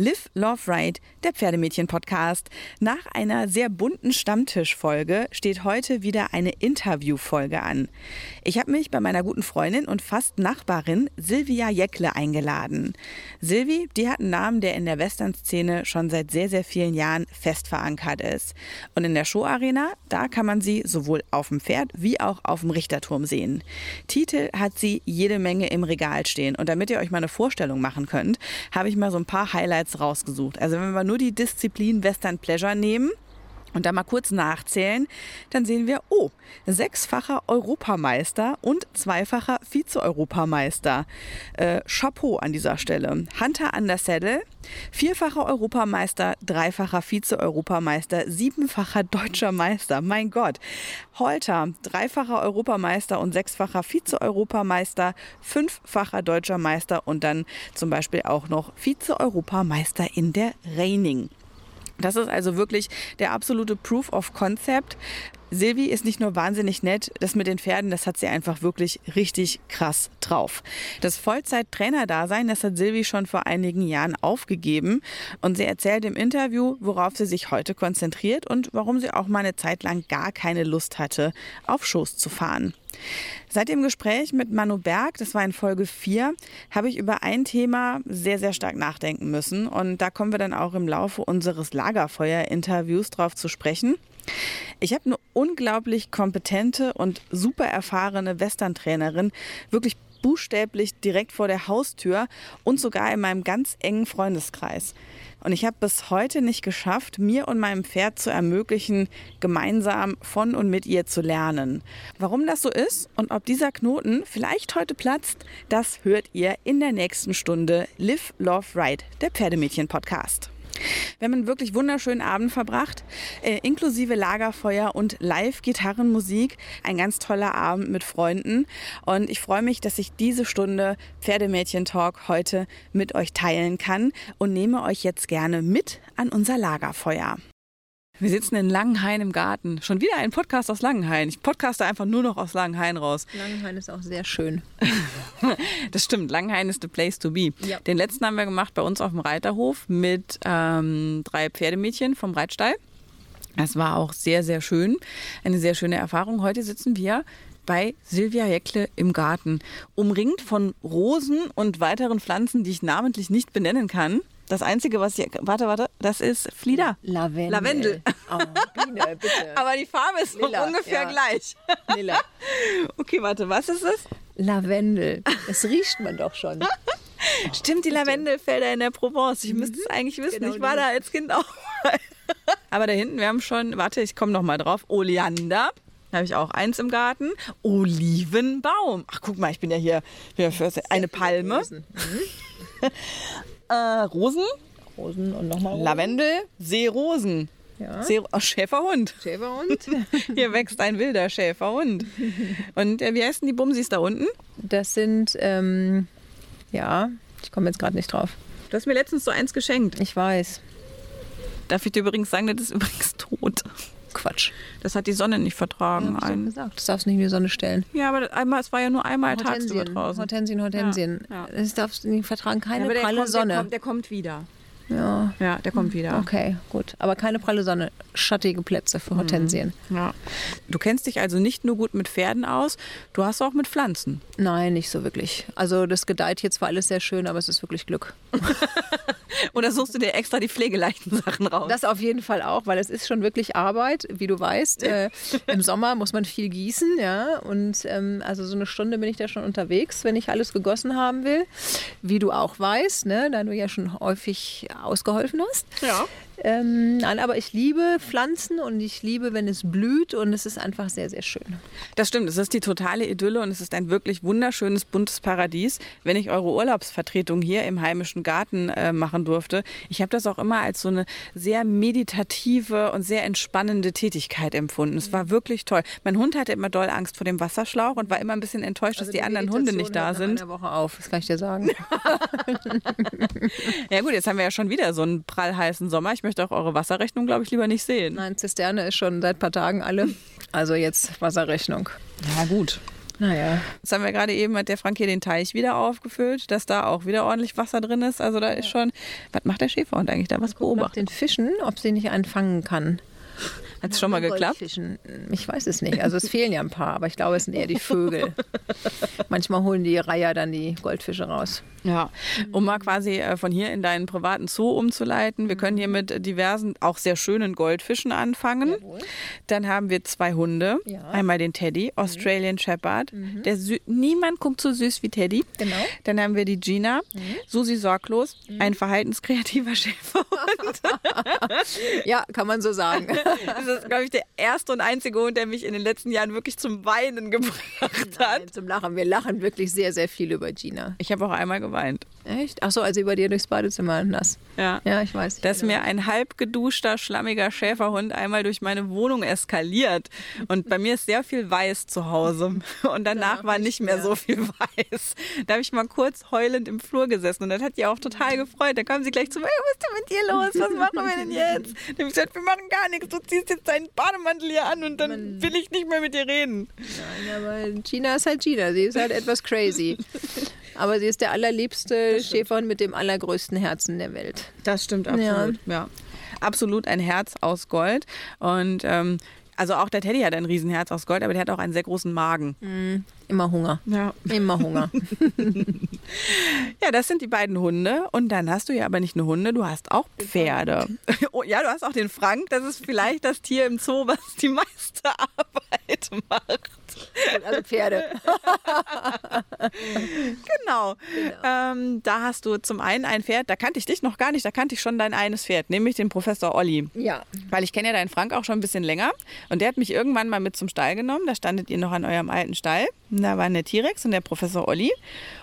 Live, Love, Ride, der Pferdemädchen-Podcast. Nach einer sehr bunten Stammtischfolge steht heute wieder eine Interviewfolge an. Ich habe mich bei meiner guten Freundin und fast Nachbarin Silvia Jäckle eingeladen. Silvi, die hat einen Namen, der in der Western-Szene schon seit sehr, sehr vielen Jahren fest verankert ist. Und in der Showarena, da kann man sie sowohl auf dem Pferd wie auch auf dem Richterturm sehen. Titel hat sie jede Menge im Regal stehen. Und damit ihr euch mal eine Vorstellung machen könnt, habe ich mal so ein paar Highlights rausgesucht. Also wenn wir nur die Disziplin Western Pleasure nehmen, und da mal kurz nachzählen, dann sehen wir, oh, sechsfacher Europameister und zweifacher Vize-Europameister. Äh, Chapeau an dieser Stelle. Hunter an der Saddle, vierfacher Europameister, dreifacher Vize-Europameister, siebenfacher deutscher Meister. Mein Gott. Holter, dreifacher Europameister und sechsfacher Vize-Europameister, fünffacher deutscher Meister und dann zum Beispiel auch noch Vize-Europameister in der Reining. Das ist also wirklich der absolute Proof of Concept. Silvi ist nicht nur wahnsinnig nett, das mit den Pferden, das hat sie einfach wirklich richtig krass drauf. Das Vollzeit-Trainer-Dasein, das hat Silvi schon vor einigen Jahren aufgegeben und sie erzählt im Interview, worauf sie sich heute konzentriert und warum sie auch mal eine Zeit lang gar keine Lust hatte, auf Schoß zu fahren. Seit dem Gespräch mit Manu Berg, das war in Folge 4, habe ich über ein Thema sehr, sehr stark nachdenken müssen. Und da kommen wir dann auch im Laufe unseres Lagerfeuer-Interviews drauf zu sprechen. Ich habe eine unglaublich kompetente und super erfahrene Western-Trainerin, wirklich buchstäblich direkt vor der Haustür und sogar in meinem ganz engen Freundeskreis. Und ich habe bis heute nicht geschafft, mir und meinem Pferd zu ermöglichen, gemeinsam von und mit ihr zu lernen. Warum das so ist und ob dieser Knoten vielleicht heute platzt, das hört ihr in der nächsten Stunde Live, Love, Ride, der Pferdemädchen-Podcast. Wir haben einen wirklich wunderschönen Abend verbracht, äh, inklusive Lagerfeuer und Live-Gitarrenmusik. Ein ganz toller Abend mit Freunden. Und ich freue mich, dass ich diese Stunde Pferdemädchen-Talk heute mit euch teilen kann und nehme euch jetzt gerne mit an unser Lagerfeuer. Wir sitzen in Langenhain im Garten. Schon wieder ein Podcast aus Langenhain. Ich podcaste einfach nur noch aus Langenhain raus. Langenhain ist auch sehr schön. das stimmt. Langenhain ist the place to be. Ja. Den letzten haben wir gemacht bei uns auf dem Reiterhof mit ähm, drei Pferdemädchen vom Reitstall. Das war auch sehr, sehr schön. Eine sehr schöne Erfahrung. Heute sitzen wir bei Silvia Jäckle im Garten, umringt von Rosen und weiteren Pflanzen, die ich namentlich nicht benennen kann. Das Einzige, was hier. Warte, warte, das ist Flieder. Lavendel. Lavendel. Oh, Biene, bitte. Aber die Farbe ist Lila, ungefähr ja. gleich. Lila. Okay, warte, was ist es? Lavendel. Das riecht man doch schon. Stimmt, die Lavendelfelder in der Provence. Ich müsste es mhm. eigentlich wissen. Genau, ich war da als Kind auch mal. Aber da hinten, wir haben schon, warte, ich komme noch mal drauf. Oleander. Da habe ich auch eins im Garten. Olivenbaum. Ach, guck mal, ich bin ja hier, bin für eine Palme. Mhm. Äh, Rosen. Rosen und nochmal Rosen. Lavendel, Seerosen. Ja. See oh, Schäferhund. Schäferhund. Hier wächst ein wilder Schäferhund. Und äh, wie heißen die Bumsis da unten? Das sind, ähm, ja, ich komme jetzt gerade nicht drauf. Du hast mir letztens so eins geschenkt. Ich weiß. Darf ich dir übrigens sagen, das ist übrigens tot. Quatsch. Das hat die Sonne nicht vertragen. Ja, ein. gesagt. Das darfst du nicht in die Sonne stellen. Ja, aber einmal, es war ja nur einmal tagsüber draußen. Hortensien, Hortensien. Ja, ja. Das darfst du nicht vertragen. Keine ja, pralle kommt, Sonne. Der kommt, der kommt wieder. Ja. Ja, der kommt wieder. Okay, gut. Aber keine pralle Sonne. Schattige Plätze für Hortensien. Mhm. Ja. Du kennst dich also nicht nur gut mit Pferden aus, du hast auch mit Pflanzen. Nein, nicht so wirklich. Also das gedeiht hier zwar alles sehr schön, aber es ist wirklich Glück. Oder suchst du dir extra die pflegeleichten Sachen raus? Das auf jeden Fall auch, weil es ist schon wirklich Arbeit, wie du weißt. Äh, Im Sommer muss man viel gießen, ja. Und ähm, also so eine Stunde bin ich da schon unterwegs, wenn ich alles gegossen haben will. Wie du auch weißt, ne, da du ja schon häufig ausgeholfen hast. Ja. Ähm, nein, aber ich liebe Pflanzen und ich liebe, wenn es blüht und es ist einfach sehr, sehr schön. Das stimmt, es ist die totale Idylle und es ist ein wirklich wunderschönes, buntes Paradies. Wenn ich eure Urlaubsvertretung hier im heimischen Garten äh, machen durfte, ich habe das auch immer als so eine sehr meditative und sehr entspannende Tätigkeit empfunden. Es war wirklich toll. Mein Hund hatte immer doll Angst vor dem Wasserschlauch und war immer ein bisschen enttäuscht, also dass die, die anderen Hunde nicht da sind. Eine Woche auf, das kann ich dir sagen. ja gut, jetzt haben wir ja schon wieder so einen prallheißen Sommer. Ich möchte auch eure Wasserrechnung, glaube ich, lieber nicht sehen. Nein, Zisterne ist schon seit ein paar Tagen alle. Also jetzt Wasserrechnung. Ja, gut. Naja. Jetzt haben wir gerade eben, hat der Frank hier den Teich wieder aufgefüllt, dass da auch wieder ordentlich Wasser drin ist. Also da ist schon, was macht der Schäferhund eigentlich da? Was beobachtet? den Fischen, ob sie nicht einen fangen kann. Hat es schon mal geklappt? Goldfischen. Ich weiß es nicht. Also es fehlen ja ein paar, aber ich glaube, es sind eher die Vögel. Manchmal holen die Reiher dann die Goldfische raus. Ja, um mal quasi äh, von hier in deinen privaten Zoo umzuleiten. Wir können hier mit diversen, auch sehr schönen Goldfischen anfangen. Jawohl. Dann haben wir zwei Hunde. Ja. Einmal den Teddy, Australian Shepherd. Der sü- Niemand guckt so süß wie Teddy. Genau. Dann haben wir die Gina, Susi Sorglos, ein verhaltenskreativer Schäferhund. Ja, kann man so sagen. Das ist, glaube ich, der erste und einzige Hund, der mich in den letzten Jahren wirklich zum Weinen gebracht hat. Nein, zum Lachen. Wir lachen wirklich sehr, sehr viel über Gina. Ich habe auch einmal geweint. Echt? Ach so, als sie bei dir durchs Badezimmer nass. Ja. Ja, ich weiß. Dass mir ein halb geduschter, schlammiger Schäferhund einmal durch meine Wohnung eskaliert. Und bei mir ist sehr viel Weiß zu Hause. Und danach war nicht mehr so viel Weiß. Da habe ich mal kurz heulend im Flur gesessen. Und das hat die auch total gefreut. Da kam sie gleich zu mir, was ist denn mit dir los? Was machen wir denn jetzt? Dann habe ich gesagt, wir machen gar nichts. Du ziehst jetzt deinen Bademantel hier an und dann will ich nicht mehr mit dir reden. Nein, aber Gina ist halt Gina. Sie ist halt etwas crazy. Aber sie ist der allerliebste Schäferhund mit dem allergrößten Herzen der Welt. Das stimmt absolut. Ja. Absolut ein Herz aus Gold. Und ähm, also auch der Teddy hat ein Riesenherz aus Gold, aber der hat auch einen sehr großen Magen. Immer Hunger. Ja. Immer Hunger. Ja, das sind die beiden Hunde. Und dann hast du ja aber nicht nur Hunde, du hast auch Pferde. Oh, ja, du hast auch den Frank. Das ist vielleicht das Tier im Zoo, was die meiste Arbeit macht. Also Pferde. Genau. Ähm, da hast du zum einen ein Pferd, da kannte ich dich noch gar nicht, da kannte ich schon dein eines Pferd, nämlich den Professor Olli. Ja. Weil ich kenne ja deinen Frank auch schon ein bisschen länger. Und der hat mich irgendwann mal mit zum Stall genommen. Da standet ihr noch an eurem alten Stall. Da waren der T-Rex und der Professor Olli.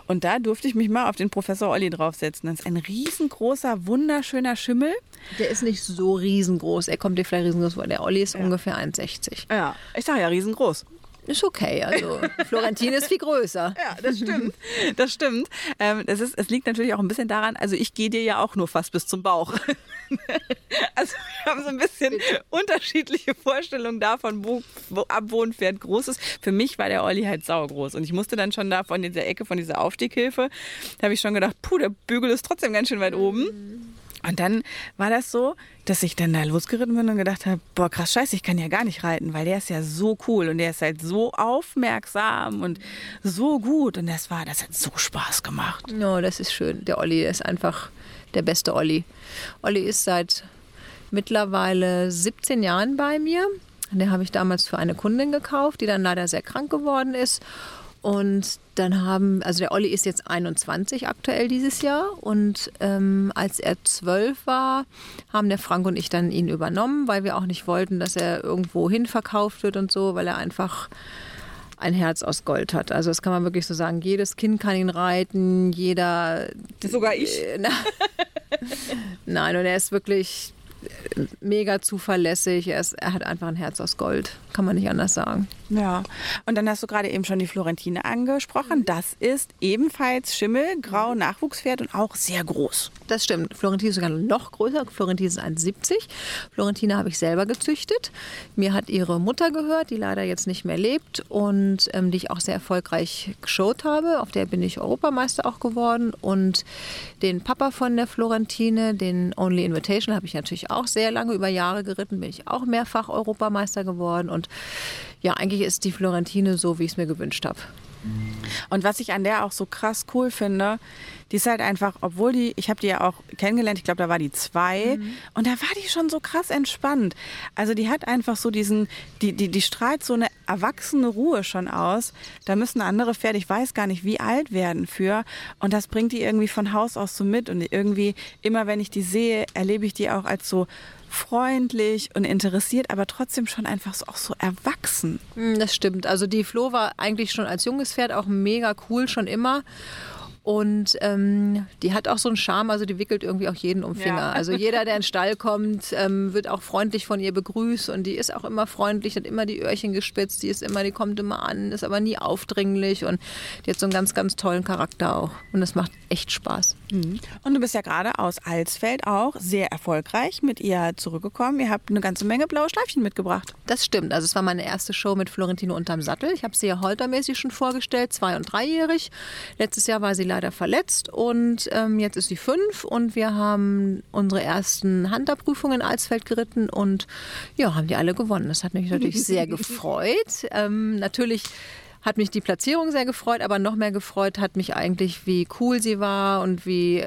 Und da durfte ich mich mal auf den Professor Olli draufsetzen. Das ist ein riesengroßer, wunderschöner Schimmel. Der ist nicht so riesengroß. Er kommt dir vielleicht riesengroß vor. Der Olli ist ungefähr 1,60. Ja, ich sage ja riesengroß. Ist okay. Also Florentin ist viel größer. Ja, das stimmt. Das stimmt. Ähm, es, ist, es liegt natürlich auch ein bisschen daran, also ich gehe dir ja auch nur fast bis zum Bauch. also wir haben so ein bisschen unterschiedliche Vorstellungen davon, wo, wo ab wo ein Pferd groß ist. Für mich war der Olli halt saugroß. Und ich musste dann schon da von dieser Ecke, von dieser Aufstieghilfe, da habe ich schon gedacht, puh, der Bügel ist trotzdem ganz schön weit oben. Und dann war das so, dass ich dann da losgeritten bin und gedacht habe, boah, krass, scheiße, ich kann ja gar nicht reiten, weil der ist ja so cool und der ist halt so aufmerksam und so gut. Und das war, das hat so Spaß gemacht. No, das ist schön. Der Olli ist einfach der beste Olli. Olli ist seit mittlerweile 17 Jahren bei mir. Den habe ich damals für eine Kundin gekauft, die dann leider sehr krank geworden ist. Und dann haben, also der Olli ist jetzt 21 aktuell dieses Jahr. Und ähm, als er 12 war, haben der Frank und ich dann ihn übernommen, weil wir auch nicht wollten, dass er irgendwo hin verkauft wird und so, weil er einfach ein Herz aus Gold hat. Also das kann man wirklich so sagen. Jedes Kind kann ihn reiten, jeder. Sogar ich. Äh, Nein, und er ist wirklich äh, mega zuverlässig. Er, ist, er hat einfach ein Herz aus Gold. Kann man nicht anders sagen. Ja, und dann hast du gerade eben schon die Florentine angesprochen. Das ist ebenfalls Schimmel, grau Nachwuchspferd und auch sehr groß. Das stimmt. Florentin ist sogar noch größer. Florentin ist 1,70. Florentine habe ich selber gezüchtet. Mir hat ihre Mutter gehört, die leider jetzt nicht mehr lebt und ähm, die ich auch sehr erfolgreich geschaut habe. Auf der bin ich Europameister auch geworden. Und den Papa von der Florentine, den Only Invitation, habe ich natürlich auch sehr lange über Jahre geritten. Bin ich auch mehrfach Europameister geworden. Und ja, eigentlich ist die Florentine so, wie ich es mir gewünscht habe. Und was ich an der auch so krass cool finde, die ist halt einfach, obwohl die, ich habe die ja auch kennengelernt, ich glaube, da war die zwei und da war die schon so krass entspannt. Also die hat einfach so diesen, die, die, die strahlt so eine erwachsene Ruhe schon aus. Da müssen andere Pferde, ich weiß gar nicht, wie alt werden für und das bringt die irgendwie von Haus aus so mit und irgendwie immer, wenn ich die sehe, erlebe ich die auch als so freundlich und interessiert, aber trotzdem schon einfach so, auch so erwachsen. Mm, Das stimmt. Also die Flo war eigentlich schon als junges Pferd auch mega cool, schon immer. Und ähm, die hat auch so einen Charme, also die wickelt irgendwie auch jeden um Finger. Ja. Also jeder, der in den Stall kommt, ähm, wird auch freundlich von ihr begrüßt und die ist auch immer freundlich, hat immer die Öhrchen gespitzt, die ist immer, die kommt immer an, ist aber nie aufdringlich und die hat so einen ganz, ganz tollen Charakter auch. Und das macht echt Spaß. Mhm. Und du bist ja gerade aus Alsfeld auch sehr erfolgreich mit ihr zurückgekommen. Ihr habt eine ganze Menge blaue Schleifchen mitgebracht. Das stimmt. Also es war meine erste Show mit Florentino unterm Sattel. Ich habe sie ja holtermäßig schon vorgestellt, zwei- und dreijährig. Letztes Jahr war sie leider leider verletzt und ähm, jetzt ist sie fünf und wir haben unsere ersten Hunterprüfungen in Alsfeld geritten und ja, haben die alle gewonnen. Das hat mich natürlich sehr gefreut. Ähm, natürlich hat mich die Platzierung sehr gefreut, aber noch mehr gefreut hat mich eigentlich, wie cool sie war und wie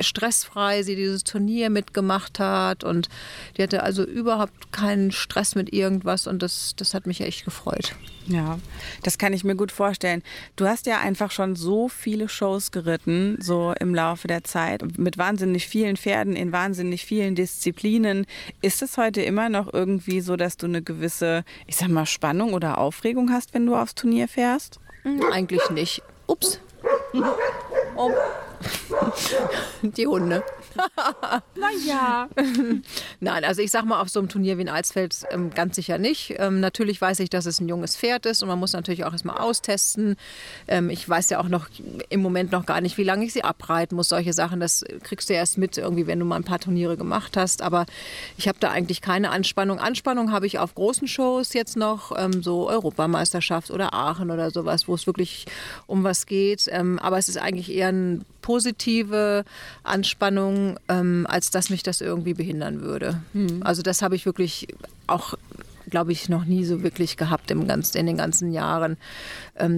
stressfrei sie dieses Turnier mitgemacht hat und die hatte also überhaupt keinen Stress mit irgendwas und das, das hat mich echt gefreut. Ja, das kann ich mir gut vorstellen. Du hast ja einfach schon so viele Shows geritten, so im Laufe der Zeit, mit wahnsinnig vielen Pferden in wahnsinnig vielen Disziplinen. Ist es heute immer noch irgendwie so, dass du eine gewisse, ich sag mal, Spannung oder Aufregung hast, wenn du aufs Turnier fährst? Eigentlich nicht. Ups. Oh. Die Hunde. naja. Nein, also ich sag mal, auf so einem Turnier wie in Alsfeld ähm, ganz sicher nicht. Ähm, natürlich weiß ich, dass es ein junges Pferd ist und man muss natürlich auch erstmal austesten. Ähm, ich weiß ja auch noch im Moment noch gar nicht, wie lange ich sie abreiten muss. Solche Sachen, das kriegst du erst mit, irgendwie, wenn du mal ein paar Turniere gemacht hast. Aber ich habe da eigentlich keine Anspannung. Anspannung habe ich auf großen Shows jetzt noch, ähm, so Europameisterschaft oder Aachen oder sowas, wo es wirklich um was geht. Ähm, aber es ist eigentlich eher ein positive Anspannung, ähm, als dass mich das irgendwie behindern würde. Mhm. Also das habe ich wirklich auch glaube ich, noch nie so wirklich gehabt im ganzen, in den ganzen Jahren,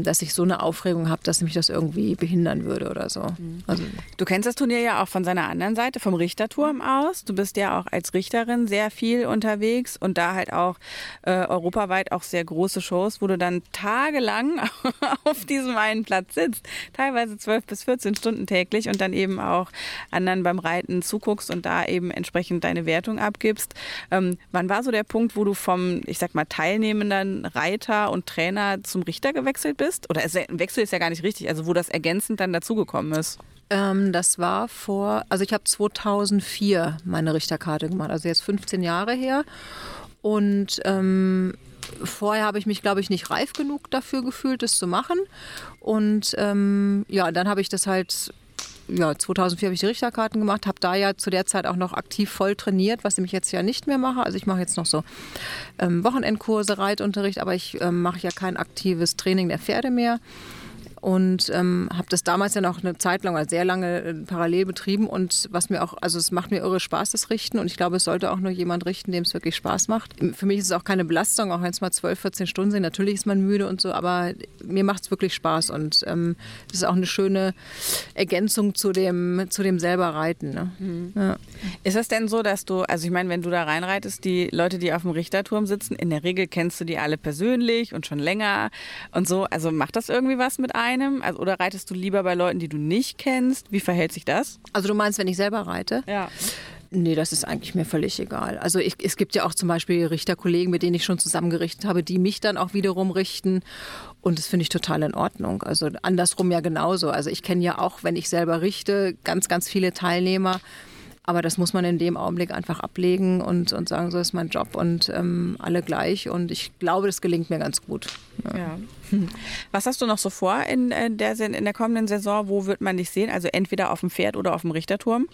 dass ich so eine Aufregung habe, dass mich das irgendwie behindern würde oder so. Mhm. Also, du kennst das Turnier ja auch von seiner anderen Seite, vom Richterturm aus. Du bist ja auch als Richterin sehr viel unterwegs und da halt auch äh, europaweit auch sehr große Shows, wo du dann tagelang auf diesem einen Platz sitzt, teilweise 12 bis 14 Stunden täglich und dann eben auch anderen beim Reiten zuguckst und da eben entsprechend deine Wertung abgibst. Ähm, wann war so der Punkt, wo du vom ich sag mal, teilnehmenden Reiter und Trainer zum Richter gewechselt bist? Oder Wechsel ist ja gar nicht richtig, also wo das ergänzend dann dazugekommen ist? Ähm, das war vor, also ich habe 2004 meine Richterkarte gemacht, also jetzt 15 Jahre her. Und ähm, vorher habe ich mich, glaube ich, nicht reif genug dafür gefühlt, das zu machen. Und ähm, ja, dann habe ich das halt ja, 2004 habe ich die Richterkarten gemacht, habe da ja zu der Zeit auch noch aktiv voll trainiert, was ich jetzt ja nicht mehr mache. Also ich mache jetzt noch so ähm, Wochenendkurse, Reitunterricht, aber ich ähm, mache ja kein aktives Training der Pferde mehr und ähm, habe das damals ja noch eine Zeit lang, oder sehr lange äh, parallel betrieben und was mir auch, also es macht mir irre Spaß, das Richten und ich glaube, es sollte auch nur jemand richten, dem es wirklich Spaß macht. Für mich ist es auch keine Belastung, auch wenn es mal 12, 14 Stunden sind, natürlich ist man müde und so, aber mir macht es wirklich Spaß und ähm, das ist auch eine schöne Ergänzung zu dem, zu dem selber Reiten. Ne? Mhm. Ja. Ist es denn so, dass du, also ich meine, wenn du da reinreitest, die Leute, die auf dem Richterturm sitzen, in der Regel kennst du die alle persönlich und schon länger und so, also macht das irgendwie was mit einem? Einem? Also, oder reitest du lieber bei Leuten, die du nicht kennst? Wie verhält sich das? Also du meinst, wenn ich selber reite? Ja. Nee, das ist eigentlich mir völlig egal. Also ich, es gibt ja auch zum Beispiel Richterkollegen, mit denen ich schon zusammengerichtet habe, die mich dann auch wiederum richten. Und das finde ich total in Ordnung. Also andersrum ja genauso. Also ich kenne ja auch, wenn ich selber richte, ganz, ganz viele Teilnehmer. Aber das muss man in dem Augenblick einfach ablegen und, und sagen, so ist mein Job und ähm, alle gleich. Und ich glaube, das gelingt mir ganz gut. Ja. ja. Was hast du noch so vor in äh, der, in der kommenden Saison? Wo wird man dich sehen? Also entweder auf dem Pferd oder auf dem Richterturm?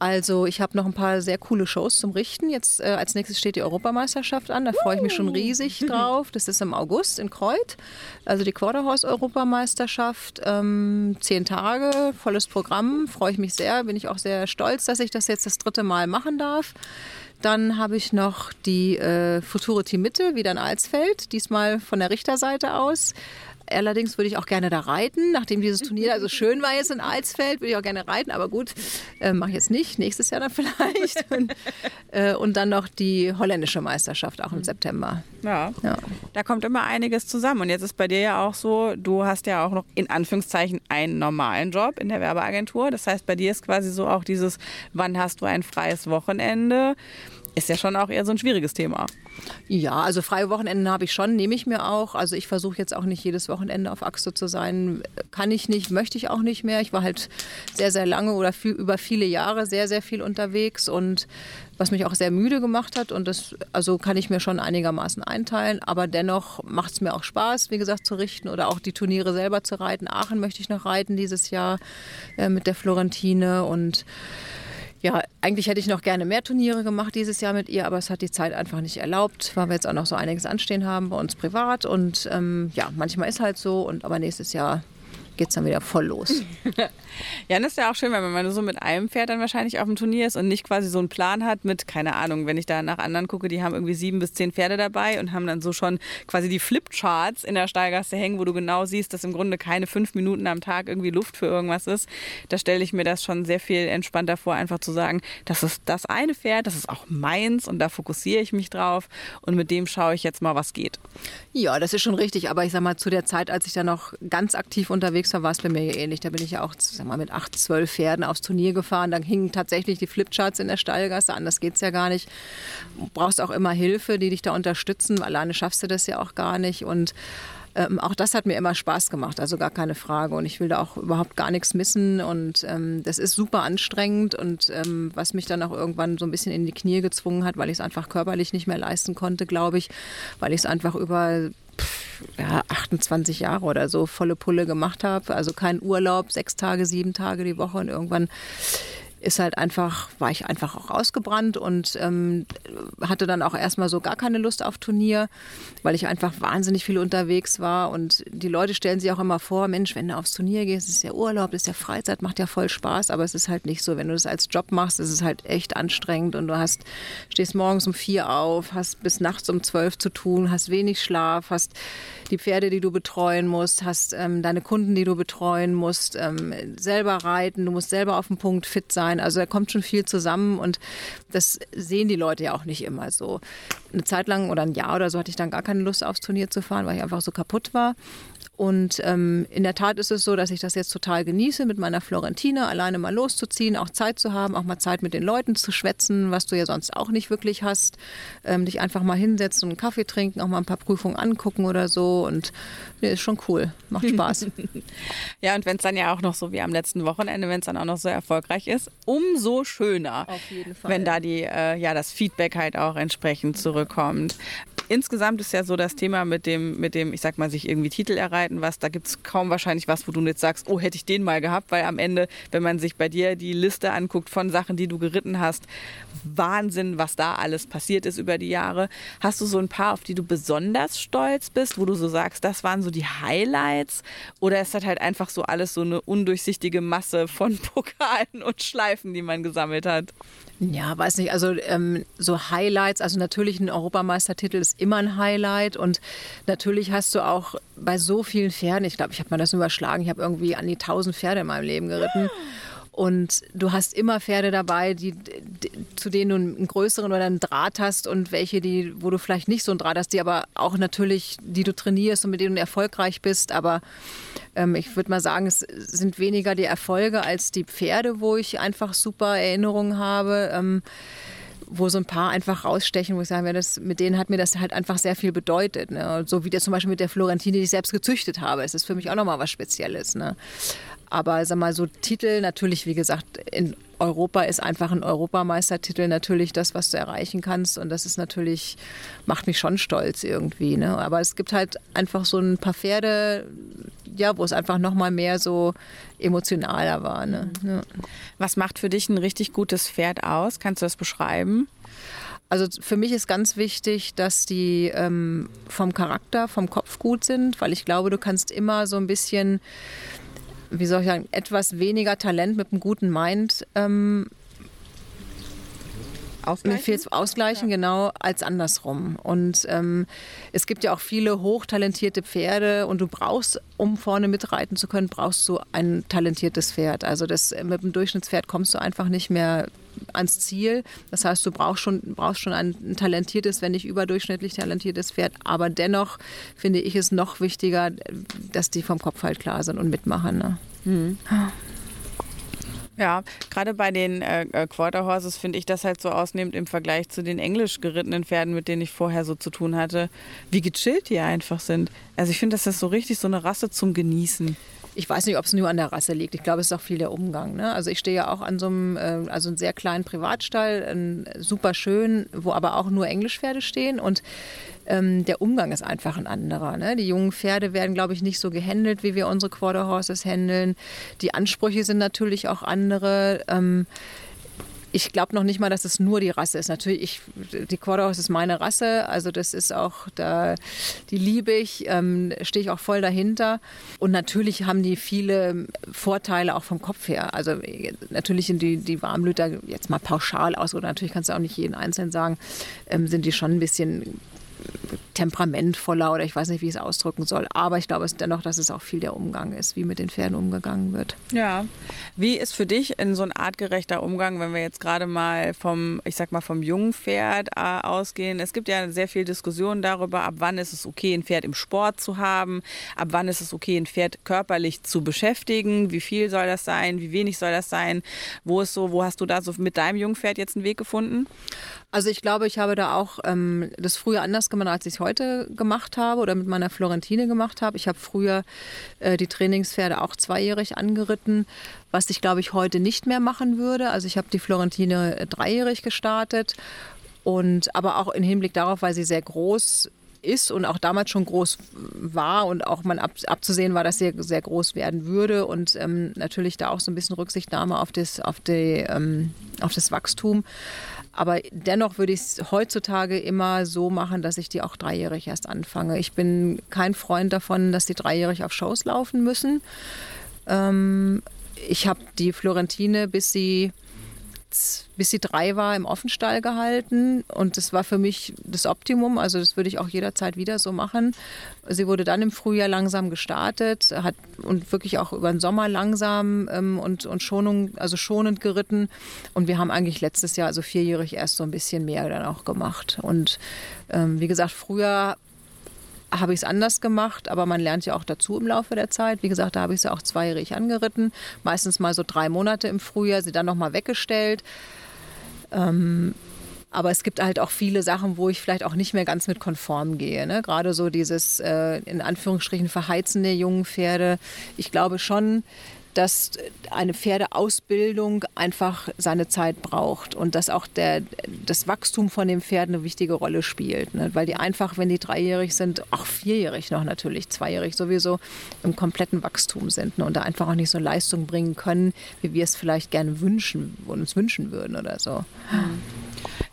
Also ich habe noch ein paar sehr coole Shows zum Richten. Jetzt äh, als nächstes steht die Europameisterschaft an. Da freue ich mich schon riesig drauf. Das ist im August in Kreuth. Also die Quarterhorse-Europameisterschaft. Ähm, zehn Tage, volles Programm. Freue ich mich sehr. Bin ich auch sehr stolz, dass ich das jetzt das dritte Mal machen darf. Dann habe ich noch die äh, Futurity Mitte, wieder in Alsfeld, diesmal von der Richterseite aus. Allerdings würde ich auch gerne da reiten, nachdem dieses Turnier also schön war jetzt in Alsfeld, würde ich auch gerne reiten, aber gut, äh, mache ich jetzt nicht, nächstes Jahr dann vielleicht. und, äh, und, dann noch die holländische Meisterschaft auch im September. Ja. ja. da kommt immer einiges zusammen. Und jetzt ist bei dir ja auch so, du hast ja auch noch in Anführungszeichen einen normalen Job in der Werbeagentur. Das heißt, bei dir ist quasi so auch dieses, wann hast du ein freies Wochenende? Ist ja schon auch eher so ein schwieriges Thema. Ja, also freie Wochenenden habe ich schon, nehme ich mir auch. Also ich versuche jetzt auch nicht jedes Wochenende auf Axo zu sein. Kann ich nicht, möchte ich auch nicht mehr. Ich war halt sehr, sehr lange oder viel, über viele Jahre sehr, sehr viel unterwegs und was mich auch sehr müde gemacht hat. Und das also kann ich mir schon einigermaßen einteilen. Aber dennoch macht es mir auch Spaß, wie gesagt, zu richten oder auch die Turniere selber zu reiten. Aachen möchte ich noch reiten dieses Jahr äh, mit der Florentine und ja, eigentlich hätte ich noch gerne mehr Turniere gemacht dieses Jahr mit ihr, aber es hat die Zeit einfach nicht erlaubt, weil wir jetzt auch noch so einiges anstehen haben bei uns privat. Und ähm, ja, manchmal ist halt so. Und aber nächstes Jahr geht es dann wieder voll los. ja, das ist ja auch schön, wenn man so mit einem Pferd dann wahrscheinlich auf dem Turnier ist und nicht quasi so einen Plan hat mit, keine Ahnung, wenn ich da nach anderen gucke, die haben irgendwie sieben bis zehn Pferde dabei und haben dann so schon quasi die Flipcharts in der Steigasse hängen, wo du genau siehst, dass im Grunde keine fünf Minuten am Tag irgendwie Luft für irgendwas ist. Da stelle ich mir das schon sehr viel entspannter vor, einfach zu sagen, das ist das eine Pferd, das ist auch meins und da fokussiere ich mich drauf und mit dem schaue ich jetzt mal, was geht. Ja, das ist schon richtig, aber ich sag mal, zu der Zeit, als ich da noch ganz aktiv unterwegs war, war es bei mir ja ähnlich. Da bin ich ja auch sag mal, mit acht, zwölf Pferden aufs Turnier gefahren. Dann hingen tatsächlich die Flipcharts in der Stallgasse. Anders geht es ja gar nicht. Du brauchst auch immer Hilfe, die dich da unterstützen. Alleine schaffst du das ja auch gar nicht. Und ähm, auch das hat mir immer Spaß gemacht, also gar keine Frage. Und ich will da auch überhaupt gar nichts missen. Und ähm, das ist super anstrengend und ähm, was mich dann auch irgendwann so ein bisschen in die Knie gezwungen hat, weil ich es einfach körperlich nicht mehr leisten konnte, glaube ich, weil ich es einfach über ja, 28 Jahre oder so volle Pulle gemacht habe. Also kein Urlaub, sechs Tage, sieben Tage die Woche und irgendwann ist halt einfach, war ich einfach auch ausgebrannt und ähm, hatte dann auch erstmal so gar keine Lust auf Turnier, weil ich einfach wahnsinnig viel unterwegs war. Und die Leute stellen sich auch immer vor, Mensch, wenn du aufs Turnier gehst, ist ja Urlaub, ist ja Freizeit, macht ja voll Spaß, aber es ist halt nicht so. Wenn du das als Job machst, ist es halt echt anstrengend und du hast, stehst morgens um vier auf, hast bis nachts um zwölf zu tun, hast wenig Schlaf, hast die Pferde, die du betreuen musst, hast ähm, deine Kunden, die du betreuen musst, ähm, selber reiten, du musst selber auf dem Punkt fit sein sein. Also da kommt schon viel zusammen und das sehen die Leute ja auch nicht immer so. Eine Zeit lang oder ein Jahr oder so hatte ich dann gar keine Lust aufs Turnier zu fahren, weil ich einfach so kaputt war. Und ähm, in der Tat ist es so, dass ich das jetzt total genieße, mit meiner Florentine alleine mal loszuziehen, auch Zeit zu haben, auch mal Zeit mit den Leuten zu schwätzen, was du ja sonst auch nicht wirklich hast. Ähm, dich einfach mal hinsetzen und einen Kaffee trinken, auch mal ein paar Prüfungen angucken oder so. Und nee, ist schon cool, macht Spaß. ja, und wenn es dann ja auch noch so wie am letzten Wochenende, wenn es dann auch noch so erfolgreich ist, umso schöner, Auf jeden Fall. wenn da die, äh, ja, das Feedback halt auch entsprechend zurückkommt. Insgesamt ist ja so das Thema mit dem, mit dem, ich sag mal, sich irgendwie Titel erreiten, was, da gibt es kaum wahrscheinlich was, wo du jetzt sagst, oh, hätte ich den mal gehabt, weil am Ende, wenn man sich bei dir die Liste anguckt von Sachen, die du geritten hast, Wahnsinn, was da alles passiert ist über die Jahre. Hast du so ein paar, auf die du besonders stolz bist, wo du so sagst, das waren so die Highlights? Oder ist das halt einfach so alles so eine undurchsichtige Masse von Pokalen und Schleifen, die man gesammelt hat? Ja, weiß nicht. Also ähm, so Highlights, also natürlich ein Europameistertitel ist immer ein Highlight und natürlich hast du auch bei so vielen Pferden, ich glaube, ich habe mal das überschlagen, ich habe irgendwie an die 1000 Pferde in meinem Leben geritten. Und du hast immer Pferde dabei, die, die, zu denen du einen größeren oder einen Draht hast und welche, die, wo du vielleicht nicht so einen Draht hast, die aber auch natürlich, die du trainierst und mit denen du erfolgreich bist. Aber ähm, ich würde mal sagen, es sind weniger die Erfolge als die Pferde, wo ich einfach super Erinnerungen habe. Ähm, wo so ein paar einfach rausstechen, wo ich sagen das, mit denen hat mir das halt einfach sehr viel bedeutet. Ne? So wie das zum Beispiel mit der Florentine, die ich selbst gezüchtet habe. Es ist für mich auch nochmal was Spezielles. Ne? Aber sag mal, so Titel, natürlich, wie gesagt, in Europa ist einfach ein Europameistertitel natürlich das, was du erreichen kannst. Und das ist natürlich, macht mich schon stolz irgendwie. Ne? Aber es gibt halt einfach so ein paar Pferde, ja, wo es einfach nochmal mehr so emotionaler war. Ne? Ja. Was macht für dich ein richtig gutes Pferd aus? Kannst du das beschreiben? Also für mich ist ganz wichtig, dass die ähm, vom Charakter, vom Kopf gut sind, weil ich glaube, du kannst immer so ein bisschen wie soll ich sagen, etwas weniger Talent mit einem guten Mind ähm, Ausgleichen? Mir fehlt Ausgleichen, ja. genau, als andersrum. Und ähm, es gibt ja auch viele hochtalentierte Pferde und du brauchst, um vorne mitreiten zu können, brauchst du ein talentiertes Pferd. Also das, mit dem Durchschnittspferd kommst du einfach nicht mehr ans Ziel. Das heißt, du brauchst schon, brauchst schon ein, talentiertes, wenn nicht überdurchschnittlich talentiertes Pferd. Aber dennoch finde ich es noch wichtiger, dass die vom Kopf halt klar sind und mitmachen. Ne? Mhm. Ja, gerade bei den äh, äh, Quarter Horses finde ich das halt so ausnehmend im Vergleich zu den englisch gerittenen Pferden, mit denen ich vorher so zu tun hatte, wie gechillt die einfach sind. Also ich finde, das ist so richtig so eine Rasse zum Genießen. Ich weiß nicht, ob es nur an der Rasse liegt. Ich glaube, es ist auch viel der Umgang. Ne? Also ich stehe ja auch an so einem, äh, also einem sehr kleinen Privatstall, ein, super schön, wo aber auch nur Englischpferde stehen und ähm, der Umgang ist einfach ein anderer. Ne? Die jungen Pferde werden, glaube ich, nicht so gehandelt, wie wir unsere Quarter Horses handeln. Die Ansprüche sind natürlich auch andere. Ähm, ich glaube noch nicht mal, dass es nur die Rasse ist. Natürlich, ich, die Quarterhouse ist meine Rasse, also das ist auch, da, die liebe ich, ähm, stehe ich auch voll dahinter. Und natürlich haben die viele Vorteile auch vom Kopf her. Also natürlich sind die, die Warmblüter jetzt mal pauschal aus, oder natürlich kannst du auch nicht jeden einzeln sagen, ähm, sind die schon ein bisschen temperamentvoller oder ich weiß nicht, wie ich es ausdrücken soll. Aber ich glaube es dennoch, dass es auch viel der Umgang ist, wie mit den Pferden umgegangen wird. Ja. Wie ist für dich in so ein artgerechter Umgang, wenn wir jetzt gerade mal vom, ich sag mal, vom jungen Pferd äh, ausgehen? Es gibt ja sehr viel Diskussion darüber, ab wann ist es okay, ein Pferd im Sport zu haben, ab wann ist es okay, ein Pferd körperlich zu beschäftigen, wie viel soll das sein, wie wenig soll das sein, wo ist so, wo hast du da so mit deinem jungen Pferd jetzt einen Weg gefunden? Also ich glaube, ich habe da auch ähm, das früher anders gemacht, als ich es heute gemacht habe oder mit meiner Florentine gemacht habe. Ich habe früher äh, die Trainingspferde auch zweijährig angeritten, was ich glaube ich heute nicht mehr machen würde. Also ich habe die Florentine äh, dreijährig gestartet und aber auch im Hinblick darauf, weil sie sehr groß ist und auch damals schon groß war und auch man ab, abzusehen war, dass sie sehr groß werden würde und ähm, natürlich da auch so ein bisschen Rücksichtnahme auf das, auf die, ähm, auf das Wachstum. Aber dennoch würde ich es heutzutage immer so machen, dass ich die auch dreijährig erst anfange. Ich bin kein Freund davon, dass die dreijährig auf Shows laufen müssen. Ähm, ich habe die Florentine, bis sie bis sie drei war, im Offenstall gehalten. Und das war für mich das Optimum. Also das würde ich auch jederzeit wieder so machen. Sie wurde dann im Frühjahr langsam gestartet hat und wirklich auch über den Sommer langsam ähm, und, und Schonung, also schonend geritten. Und wir haben eigentlich letztes Jahr, also vierjährig, erst so ein bisschen mehr dann auch gemacht. Und ähm, wie gesagt, früher habe ich es anders gemacht, aber man lernt ja auch dazu im Laufe der Zeit. Wie gesagt, da habe ich sie auch zweijährig angeritten, meistens mal so drei Monate im Frühjahr, sie dann nochmal weggestellt. Ähm, aber es gibt halt auch viele Sachen, wo ich vielleicht auch nicht mehr ganz mit konform gehe. Ne? Gerade so dieses äh, in Anführungsstrichen Verheizen der jungen Pferde. Ich glaube schon, dass eine Pferdeausbildung einfach seine Zeit braucht und dass auch der, das Wachstum von dem Pferd eine wichtige Rolle spielt. Ne? Weil die einfach, wenn die dreijährig sind, auch vierjährig noch natürlich, zweijährig sowieso, im kompletten Wachstum sind ne? und da einfach auch nicht so Leistung bringen können, wie wir es vielleicht gerne wünschen, uns wünschen würden oder so. Mhm.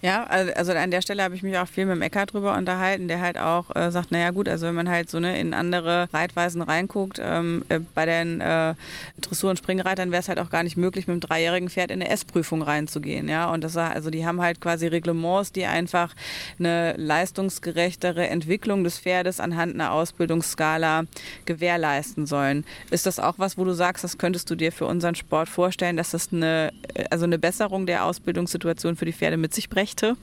Ja, also an der Stelle habe ich mich auch viel mit dem Ecker drüber unterhalten, der halt auch äh, sagt, naja gut, also wenn man halt so ne, in andere Reitweisen reinguckt, ähm, äh, bei den äh, Dressur- und Springreitern wäre es halt auch gar nicht möglich, mit einem dreijährigen Pferd in eine S-Prüfung reinzugehen. Ja, und das also die haben halt quasi Reglements, die einfach eine leistungsgerechtere Entwicklung des Pferdes anhand einer Ausbildungsskala gewährleisten sollen. Ist das auch was, wo du sagst, das könntest du dir für unseren Sport vorstellen, dass das eine, also eine Besserung der Ausbildungssituation für die Pferde mit sich brächte? Rechte?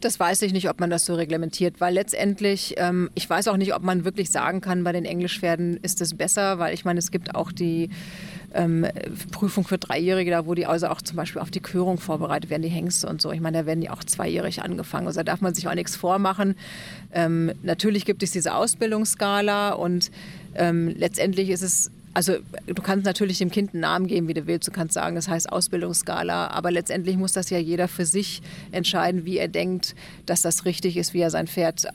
Das weiß ich nicht, ob man das so reglementiert, weil letztendlich, ähm, ich weiß auch nicht, ob man wirklich sagen kann, bei den Englischpferden ist es besser, weil ich meine, es gibt auch die ähm, Prüfung für Dreijährige, da wo die also auch zum Beispiel auf die Körung vorbereitet werden, die Hengste und so. Ich meine, da werden die auch zweijährig angefangen. Also da darf man sich auch nichts vormachen. Ähm, natürlich gibt es diese Ausbildungsskala und ähm, letztendlich ist es also du kannst natürlich dem Kind einen Namen geben, wie du willst. Du kannst sagen, das heißt Ausbildungsskala, aber letztendlich muss das ja jeder für sich entscheiden, wie er denkt, dass das richtig ist, wie er sein Pferd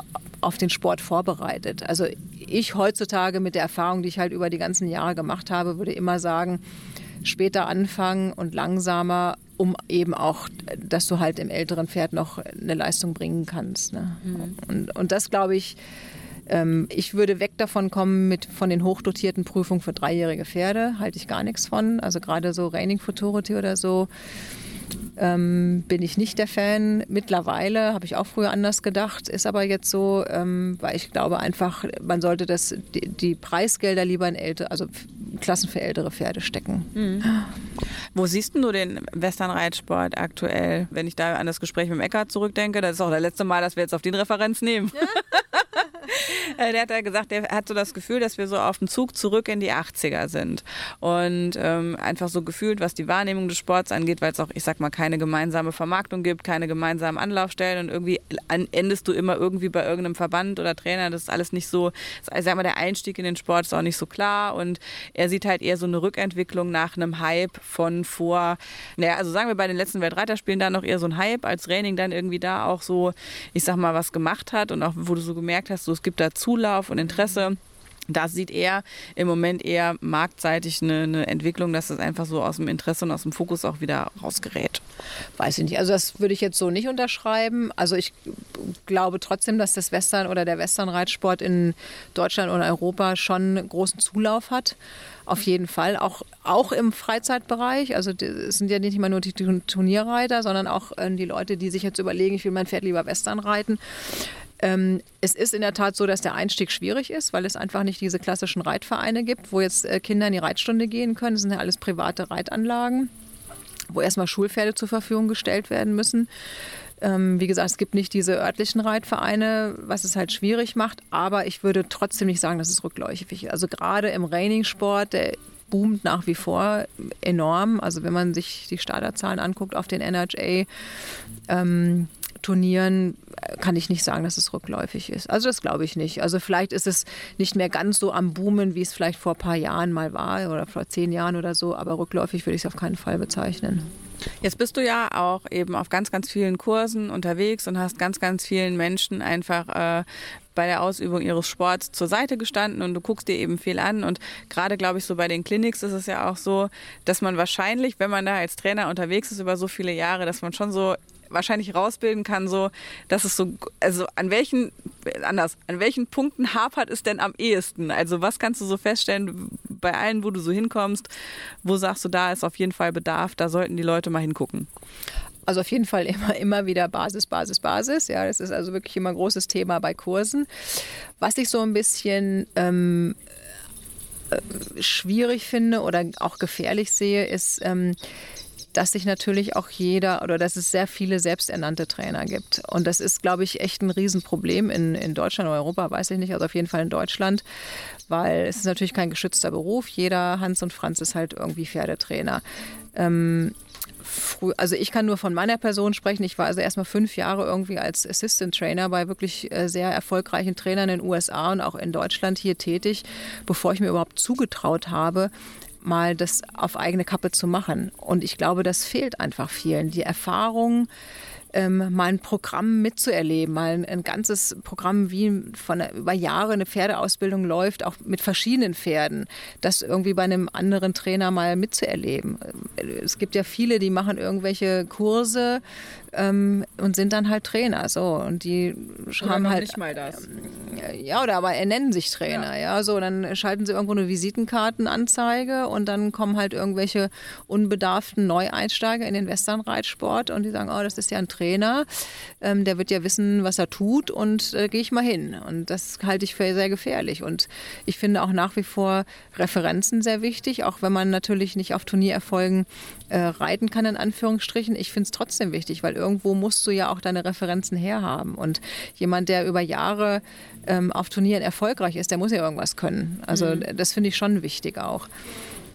auf den Sport vorbereitet. Also ich heutzutage mit der Erfahrung, die ich halt über die ganzen Jahre gemacht habe, würde immer sagen, später anfangen und langsamer, um eben auch, dass du halt im älteren Pferd noch eine Leistung bringen kannst. Ne? Mhm. Und, und das glaube ich, ähm, ich würde weg davon kommen mit von den hochdotierten Prüfungen für dreijährige Pferde, halte ich gar nichts von. Also gerade so Raining Futurity oder so ähm, bin ich nicht der Fan. Mittlerweile habe ich auch früher anders gedacht, ist aber jetzt so, ähm, weil ich glaube einfach, man sollte das, die, die Preisgelder lieber in ältere, also Klassen für ältere Pferde stecken. Mhm. Wo siehst du den Westernreitsport aktuell? Wenn ich da an das Gespräch mit dem Eckart zurückdenke, das ist auch das letzte Mal, dass wir jetzt auf den Referenz nehmen. Ja. Äh, der hat ja gesagt, der hat so das Gefühl, dass wir so auf dem Zug zurück in die 80er sind. Und ähm, einfach so gefühlt, was die Wahrnehmung des Sports angeht, weil es auch, ich sag mal, keine gemeinsame Vermarktung gibt, keine gemeinsamen Anlaufstellen und irgendwie endest du immer irgendwie bei irgendeinem Verband oder Trainer. Das ist alles nicht so, ich sag mal, der Einstieg in den Sport ist auch nicht so klar und er sieht halt eher so eine Rückentwicklung nach einem Hype von vor, naja, also sagen wir bei den letzten Weltreiterspielen da noch eher so ein Hype, als Training dann irgendwie da auch so, ich sag mal, was gemacht hat und auch wo du so gemerkt hast, so, es gibt da Zulauf und Interesse. Da sieht er im Moment eher marktseitig eine, eine, Entwicklung, dass es einfach so aus dem Interesse und aus dem Fokus auch wieder rausgerät. Weiß ich nicht. Also das würde ich jetzt so nicht unterschreiben. Also ich glaube trotzdem, dass das Western oder der Westernreitsport in Deutschland und Europa schon großen Zulauf hat. Auf jeden Fall, auch, auch im Freizeitbereich. Also es sind ja nicht immer nur die Turnierreiter, sondern auch äh, die Leute, die sich jetzt überlegen, ich will mein Pferd lieber Western reiten. Ähm, es ist in der Tat so, dass der Einstieg schwierig ist, weil es einfach nicht diese klassischen Reitvereine gibt, wo jetzt äh, Kinder in die Reitstunde gehen können. Das sind ja alles private Reitanlagen, wo erstmal Schulpferde zur Verfügung gestellt werden müssen. Ähm, wie gesagt, es gibt nicht diese örtlichen Reitvereine, was es halt schwierig macht, aber ich würde trotzdem nicht sagen, dass es rückläufig ist. Also gerade im Raining-Sport, der boomt nach wie vor enorm. Also wenn man sich die Starterzahlen anguckt auf den NHA, ähm, Turnieren kann ich nicht sagen, dass es rückläufig ist. Also das glaube ich nicht. Also vielleicht ist es nicht mehr ganz so am Boomen, wie es vielleicht vor ein paar Jahren mal war oder vor zehn Jahren oder so, aber rückläufig würde ich es auf keinen Fall bezeichnen. Jetzt bist du ja auch eben auf ganz, ganz vielen Kursen unterwegs und hast ganz, ganz vielen Menschen einfach äh, bei der Ausübung ihres Sports zur Seite gestanden und du guckst dir eben viel an. Und gerade, glaube ich, so bei den Clinics ist es ja auch so, dass man wahrscheinlich, wenn man da als Trainer unterwegs ist über so viele Jahre, dass man schon so wahrscheinlich rausbilden kann, so, dass es so, also an welchen, anders, an welchen Punkten hapert es denn am ehesten? Also was kannst du so feststellen bei allen, wo du so hinkommst, wo sagst du, da ist auf jeden Fall Bedarf, da sollten die Leute mal hingucken? Also auf jeden Fall immer, immer wieder Basis, Basis, Basis. Ja, das ist also wirklich immer ein großes Thema bei Kursen. Was ich so ein bisschen ähm, äh, schwierig finde oder auch gefährlich sehe, ist, ähm, dass sich natürlich auch jeder oder dass es sehr viele selbsternannte Trainer gibt. Und das ist, glaube ich, echt ein Riesenproblem in, in Deutschland oder Europa, weiß ich nicht, also auf jeden Fall in Deutschland, weil es ist natürlich kein geschützter Beruf. Jeder Hans und Franz ist halt irgendwie Pferdetrainer. Ähm, also ich kann nur von meiner Person sprechen. Ich war also erstmal fünf Jahre irgendwie als Assistant Trainer bei wirklich äh, sehr erfolgreichen Trainern in den USA und auch in Deutschland hier tätig, bevor ich mir überhaupt zugetraut habe, mal das auf eigene Kappe zu machen. Und ich glaube, das fehlt einfach vielen. Die Erfahrung, ähm, mal ein Programm mitzuerleben, mal ein, ein ganzes Programm, wie von über Jahre eine Pferdeausbildung läuft, auch mit verschiedenen Pferden, das irgendwie bei einem anderen Trainer mal mitzuerleben. Es gibt ja viele, die machen irgendwelche Kurse ähm, und sind dann halt Trainer, so und die oder haben halt nicht mal das. Ja, oder aber er nennen sich Trainer, ja. ja, so dann schalten sie irgendwo eine Visitenkartenanzeige und dann kommen halt irgendwelche unbedarften Neueinsteiger in den Westernreitsport und die sagen, oh, das ist ja ein Trainer Trainer, ähm, der wird ja wissen, was er tut und äh, gehe ich mal hin. Und das halte ich für sehr gefährlich. Und ich finde auch nach wie vor Referenzen sehr wichtig, auch wenn man natürlich nicht auf Turniererfolgen äh, reiten kann, in Anführungsstrichen. Ich finde es trotzdem wichtig, weil irgendwo musst du ja auch deine Referenzen herhaben. Und jemand, der über Jahre ähm, auf Turnieren erfolgreich ist, der muss ja irgendwas können. Also mhm. das finde ich schon wichtig auch.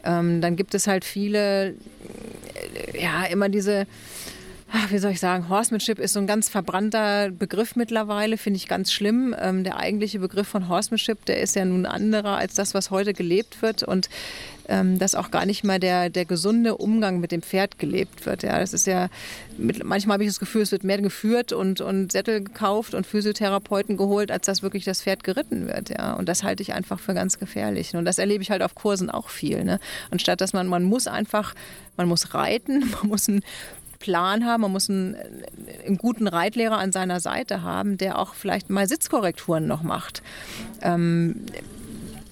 Ähm, dann gibt es halt viele, äh, ja, immer diese ach, wie soll ich sagen, Horsemanship ist so ein ganz verbrannter Begriff mittlerweile, finde ich ganz schlimm. Ähm, der eigentliche Begriff von Horsemanship, der ist ja nun anderer als das, was heute gelebt wird und dass auch gar nicht mal der, der gesunde Umgang mit dem Pferd gelebt wird. Ja, das ist ja, manchmal habe ich das Gefühl, es wird mehr geführt und, und Sättel gekauft und Physiotherapeuten geholt, als dass wirklich das Pferd geritten wird. Ja, und das halte ich einfach für ganz gefährlich. Und das erlebe ich halt auf Kursen auch viel. Ne? Und statt dass man, man muss einfach, man muss reiten, man muss ein Plan haben, man muss einen, einen, guten Reitlehrer an seiner Seite haben, der auch vielleicht mal Sitzkorrekturen noch macht. Ähm,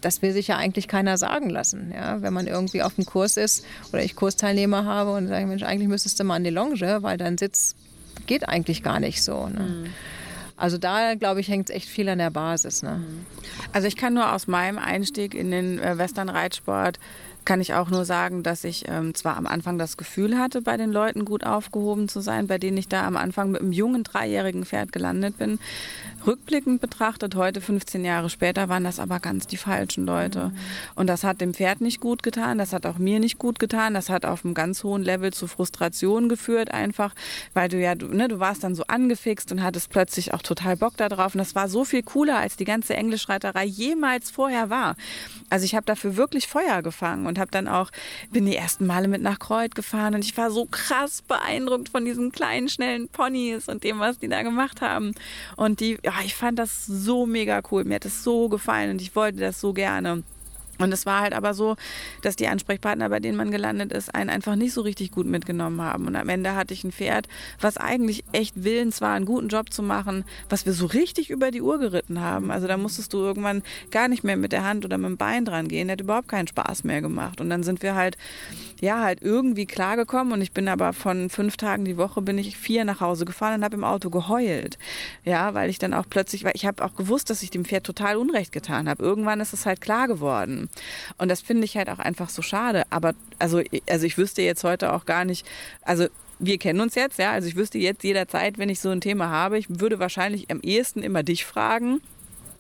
das will sich ja eigentlich keiner sagen lassen. Ja? Wenn man irgendwie auf dem Kurs ist oder ich Kursteilnehmer habe und sage, Mensch, eigentlich müsstest du mal an die Longe, weil dein Sitz geht eigentlich gar nicht so. Ne? Mhm. Also da, glaube ich, hängt es echt viel an der Basis. Ne? Also ich kann nur aus meinem Einstieg in den äh, Western-Reitsport kann ich auch nur sagen, dass ich ähm, zwar am Anfang das Gefühl hatte, bei den Leuten gut aufgehoben zu sein, bei denen ich da am Anfang mit einem jungen dreijährigen Pferd gelandet bin. Rückblickend betrachtet, heute 15 Jahre später, waren das aber ganz die falschen Leute. Mhm. Und das hat dem Pferd nicht gut getan, das hat auch mir nicht gut getan, das hat auf einem ganz hohen Level zu Frustration geführt, einfach, weil du ja, du, ne, du warst dann so angefixt und hattest plötzlich auch total Bock darauf. Und das war so viel cooler, als die ganze Englischreiterei jemals vorher war. Also ich habe dafür wirklich Feuer gefangen und habe dann auch, bin die ersten Male mit nach Kreuz gefahren und ich war so krass beeindruckt von diesen kleinen, schnellen Ponys und dem, was die da gemacht haben. Und die, ja, ich fand das so mega cool. Mir hat es so gefallen und ich wollte das so gerne. Und es war halt aber so, dass die Ansprechpartner, bei denen man gelandet ist, einen einfach nicht so richtig gut mitgenommen haben. Und am Ende hatte ich ein Pferd, was eigentlich echt willens war, einen guten Job zu machen, was wir so richtig über die Uhr geritten haben. Also da musstest du irgendwann gar nicht mehr mit der Hand oder mit dem Bein dran gehen. Hat überhaupt keinen Spaß mehr gemacht. Und dann sind wir halt, ja, halt irgendwie klargekommen. Und ich bin aber von fünf Tagen die Woche bin ich vier nach Hause gefahren und habe im Auto geheult. Ja, weil ich dann auch plötzlich, weil ich habe auch gewusst, dass ich dem Pferd total Unrecht getan habe. Irgendwann ist es halt klar geworden. Und das finde ich halt auch einfach so schade. Aber also, also ich wüsste jetzt heute auch gar nicht, also wir kennen uns jetzt, ja, also ich wüsste jetzt jederzeit, wenn ich so ein Thema habe, ich würde wahrscheinlich am ehesten immer dich fragen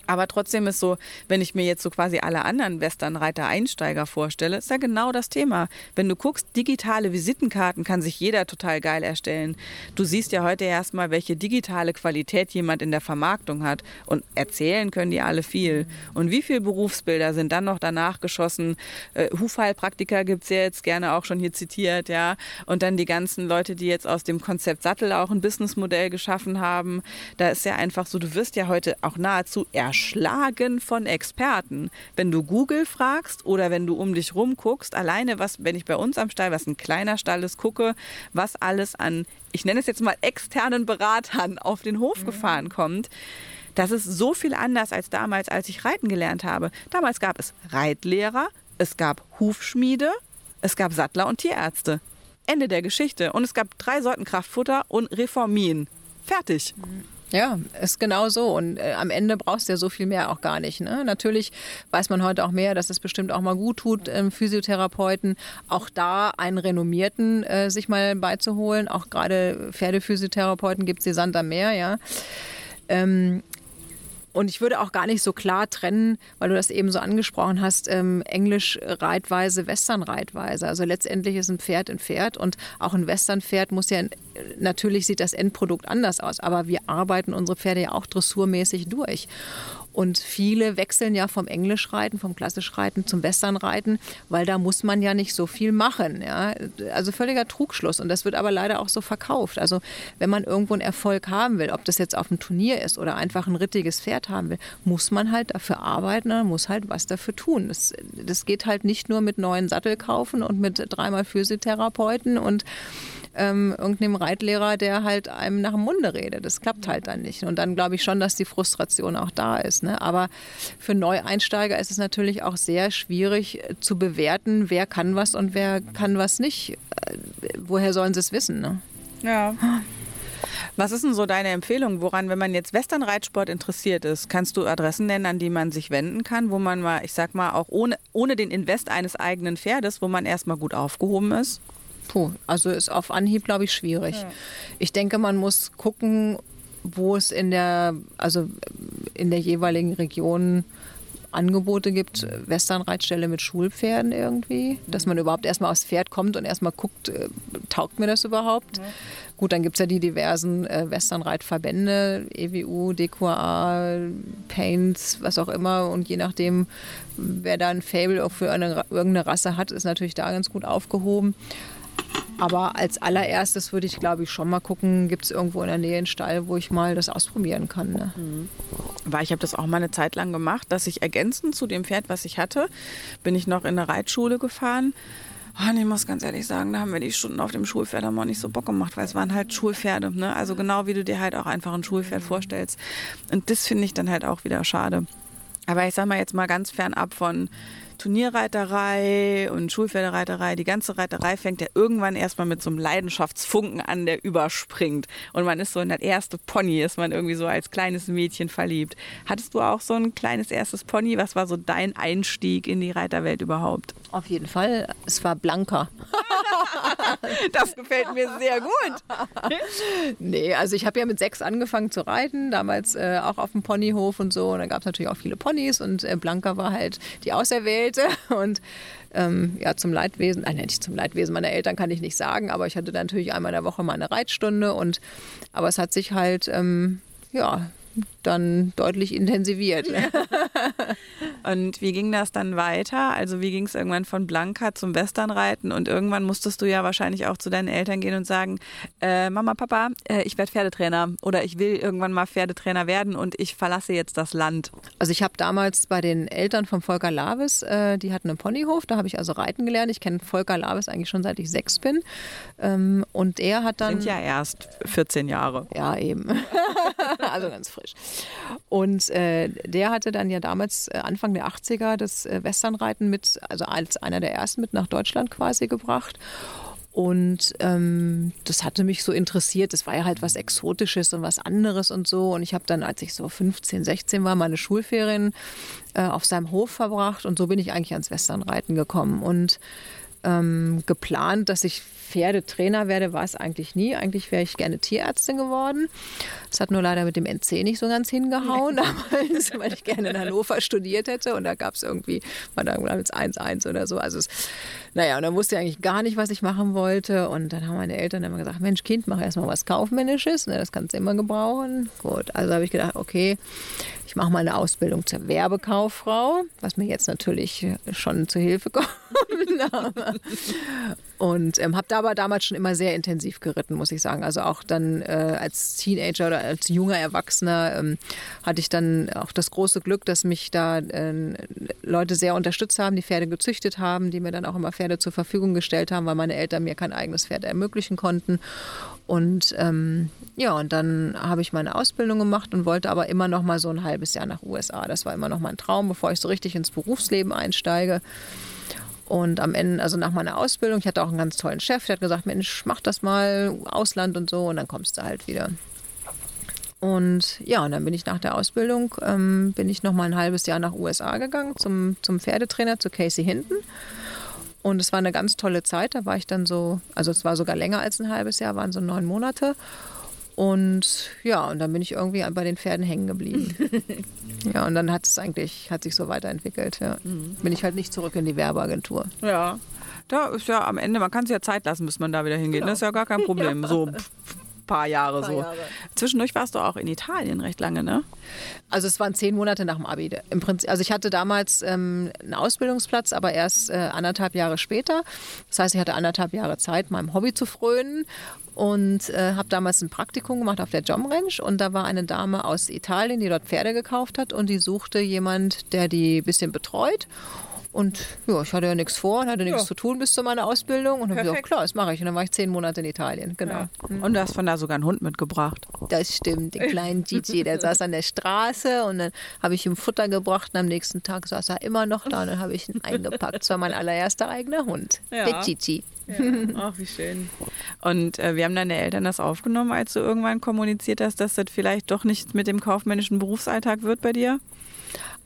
aber trotzdem ist so, wenn ich mir jetzt so quasi alle anderen Westernreiter-Einsteiger vorstelle, ist ja genau das Thema. Wenn du guckst, digitale Visitenkarten kann sich jeder total geil erstellen. Du siehst ja heute erstmal, welche digitale Qualität jemand in der Vermarktung hat. Und erzählen können die alle viel. Und wie viele Berufsbilder sind dann noch danach geschossen? Äh, Hufheilpraktiker gibt es ja jetzt gerne auch schon hier zitiert, ja. Und dann die ganzen Leute, die jetzt aus dem Konzept Sattel auch ein Businessmodell geschaffen haben. Da ist ja einfach so, du wirst ja heute auch nahezu erschöpft erschlagen von Experten. Wenn du Google fragst oder wenn du um dich rum guckst, alleine was, wenn ich bei uns am Stall, was ein kleiner Stall ist, gucke, was alles an, ich nenne es jetzt mal externen Beratern auf den Hof mhm. gefahren kommt. Das ist so viel anders als damals, als ich reiten gelernt habe. Damals gab es Reitlehrer, es gab Hufschmiede, es gab Sattler und Tierärzte. Ende der Geschichte. Und es gab drei Sorten Kraftfutter und Reformin. Fertig. Mhm. Ja, ist genau so. Und äh, am Ende brauchst du ja so viel mehr auch gar nicht. Ne? Natürlich weiß man heute auch mehr, dass es bestimmt auch mal gut tut, ähm, Physiotherapeuten auch da einen renommierten äh, sich mal beizuholen. Auch gerade Pferdephysiotherapeuten gibt es die Sand am Meer, ja. Ähm, und ich würde auch gar nicht so klar trennen, weil du das eben so angesprochen hast, ähm, Englisch-Reitweise, Western-Reitweise. Also letztendlich ist ein Pferd ein Pferd und auch ein Western-Pferd muss ja, natürlich sieht das Endprodukt anders aus, aber wir arbeiten unsere Pferde ja auch dressurmäßig durch. Und viele wechseln ja vom Englischreiten, vom Klassischreiten zum Westernreiten, weil da muss man ja nicht so viel machen. Ja? Also völliger Trugschluss. Und das wird aber leider auch so verkauft. Also wenn man irgendwo einen Erfolg haben will, ob das jetzt auf einem Turnier ist oder einfach ein rittiges Pferd haben will, muss man halt dafür arbeiten, man muss halt was dafür tun. Das, das geht halt nicht nur mit neuen Sattel kaufen und mit dreimal Physiotherapeuten und ähm, irgendeinem Reitlehrer, der halt einem nach dem Munde redet. Das klappt halt dann nicht. Und dann glaube ich schon, dass die Frustration auch da ist. Ne? Aber für Neueinsteiger ist es natürlich auch sehr schwierig äh, zu bewerten, wer kann was und wer kann was nicht. Äh, woher sollen sie es wissen? Ne? Ja. Was ist denn so deine Empfehlung, woran, wenn man jetzt Westernreitsport interessiert ist, kannst du Adressen nennen, an die man sich wenden kann, wo man mal, ich sag mal, auch ohne, ohne den Invest eines eigenen Pferdes, wo man erstmal gut aufgehoben ist? Puh, also ist auf Anhieb, glaube ich, schwierig. Ja. Ich denke, man muss gucken, wo es in der, also in der jeweiligen Region Angebote gibt, Westernreitstelle mit Schulpferden irgendwie, dass man überhaupt erstmal aufs Pferd kommt und erstmal guckt, äh, taugt mir das überhaupt? Ja. Gut, dann gibt es ja die diversen äh, Westernreitverbände, EWU, DQA, Paints, was auch immer. Und je nachdem, wer da ein Fable für eine, irgendeine Rasse hat, ist natürlich da ganz gut aufgehoben. Aber als allererstes würde ich, glaube ich, schon mal gucken, gibt es irgendwo in der Nähe einen Stall, wo ich mal das ausprobieren kann. Ne? Mhm. Weil ich habe das auch mal eine Zeit lang gemacht, dass ich ergänzend zu dem Pferd, was ich hatte, bin ich noch in eine Reitschule gefahren. Und ich muss ganz ehrlich sagen, da haben wir die Stunden auf dem Schulpferd haben auch nicht so Bock gemacht, weil es waren halt Schulpferde. Ne? Also genau wie du dir halt auch einfach ein Schulpferd vorstellst. Und das finde ich dann halt auch wieder schade. Aber ich sage mal jetzt mal ganz fernab von Turnierreiterei und Schulpferdereiterei, die ganze Reiterei fängt ja irgendwann erstmal mit so einem Leidenschaftsfunken an, der überspringt. Und man ist so in das erste Pony, ist man irgendwie so als kleines Mädchen verliebt. Hattest du auch so ein kleines erstes Pony? Was war so dein Einstieg in die Reiterwelt überhaupt? Auf jeden Fall, es war Blanka. das gefällt mir sehr gut. nee, also ich habe ja mit sechs angefangen zu reiten, damals äh, auch auf dem Ponyhof und so. Und da gab es natürlich auch viele Ponys und äh, Blanka war halt die Auserwählte. Und ähm, ja, zum Leidwesen, äh, nicht zum Leidwesen meiner Eltern kann ich nicht sagen, aber ich hatte natürlich einmal in der Woche mal eine Reitstunde. Und, aber es hat sich halt, ähm, ja, dann deutlich intensiviert. und wie ging das dann weiter? Also wie ging es irgendwann von Blanka zum Westernreiten und irgendwann musstest du ja wahrscheinlich auch zu deinen Eltern gehen und sagen, äh, Mama, Papa, äh, ich werde Pferdetrainer oder ich will irgendwann mal Pferdetrainer werden und ich verlasse jetzt das Land. Also ich habe damals bei den Eltern von Volker Lavis, äh, die hatten einen Ponyhof, da habe ich also reiten gelernt. Ich kenne Volker Lavis eigentlich schon seit ich sechs bin. Ähm, und er hat dann... Sind ja erst 14 Jahre. Ja, eben. also ganz frisch. Und äh, der hatte dann ja damals äh, Anfang der 80er das äh, Westernreiten mit, also als einer der ersten mit nach Deutschland quasi gebracht. Und ähm, das hatte mich so interessiert. Das war ja halt was Exotisches und was anderes und so. Und ich habe dann, als ich so 15, 16 war, meine Schulferien äh, auf seinem Hof verbracht. Und so bin ich eigentlich ans Westernreiten gekommen. Und ähm, geplant, dass ich Pferdetrainer werde, war es eigentlich nie. Eigentlich wäre ich gerne Tierärztin geworden. Das hat nur leider mit dem NC nicht so ganz hingehauen damals, weil ich gerne in Hannover studiert hätte und da gab es irgendwie, war da jetzt 1-1 oder so. Also es, naja, und dann wusste ich eigentlich gar nicht, was ich machen wollte. Und dann haben meine Eltern immer gesagt, Mensch, Kind, mach erstmal was Kaufmännisches, ne, das kannst du immer gebrauchen. Gut, also habe ich gedacht, okay, ich mache mal eine Ausbildung zur Werbekauffrau, was mir jetzt natürlich schon zu Hilfe kommt. und ähm, habe da aber damals schon immer sehr intensiv geritten, muss ich sagen. Also auch dann äh, als Teenager oder als junger Erwachsener ähm, hatte ich dann auch das große Glück, dass mich da äh, Leute sehr unterstützt haben, die Pferde gezüchtet haben, die mir dann auch immer Pferde zur Verfügung gestellt haben, weil meine Eltern mir kein eigenes Pferd ermöglichen konnten. Und ähm, ja, und dann habe ich meine Ausbildung gemacht und wollte aber immer noch mal so ein halbes Jahr nach USA. Das war immer noch mein Traum, bevor ich so richtig ins Berufsleben einsteige. Und am Ende, also nach meiner Ausbildung, ich hatte auch einen ganz tollen Chef, der hat gesagt, Mensch, mach das mal, Ausland und so, und dann kommst du halt wieder. Und ja, und dann bin ich nach der Ausbildung, ähm, bin ich noch mal ein halbes Jahr nach USA gegangen zum, zum Pferdetrainer, zu Casey Hinton. Und es war eine ganz tolle Zeit. Da war ich dann so, also es war sogar länger als ein halbes Jahr, waren so neun Monate. Und ja, und dann bin ich irgendwie bei den Pferden hängen geblieben. ja, und dann hat es eigentlich, hat sich so weiterentwickelt. Ja. Mhm. Bin ich halt nicht zurück in die Werbeagentur. Ja. Da ist ja am Ende, man kann sich ja Zeit lassen, bis man da wieder hingeht. Genau. Das ist ja gar kein Problem. ja. So paar Jahre paar so. Jahre. Zwischendurch warst du auch in Italien recht lange, ne? Also es waren zehn Monate nach dem Abi. Im Prinzip, also ich hatte damals ähm, einen Ausbildungsplatz, aber erst äh, anderthalb Jahre später. Das heißt, ich hatte anderthalb Jahre Zeit, meinem Hobby zu frönen und äh, habe damals ein Praktikum gemacht auf der Jom Ranch und da war eine Dame aus Italien, die dort Pferde gekauft hat und die suchte jemand, der die ein bisschen betreut und ja, ich hatte ja nichts vor und hatte nichts ja. zu tun bis zu meiner Ausbildung. Und dann habe ich gesagt, klar, das mache ich. Und dann war ich zehn Monate in Italien, genau. Ja. Mhm. Und du hast von da sogar einen Hund mitgebracht. Das stimmt, den kleinen Gigi, der saß an der Straße und dann habe ich ihm Futter gebracht und am nächsten Tag saß er immer noch da und dann habe ich ihn eingepackt. Das war mein allererster eigener Hund, ja. der Gigi. Ja. Ach, wie schön. Und äh, wie haben deine Eltern das aufgenommen, als du irgendwann kommuniziert hast, dass das vielleicht doch nicht mit dem kaufmännischen Berufsalltag wird bei dir?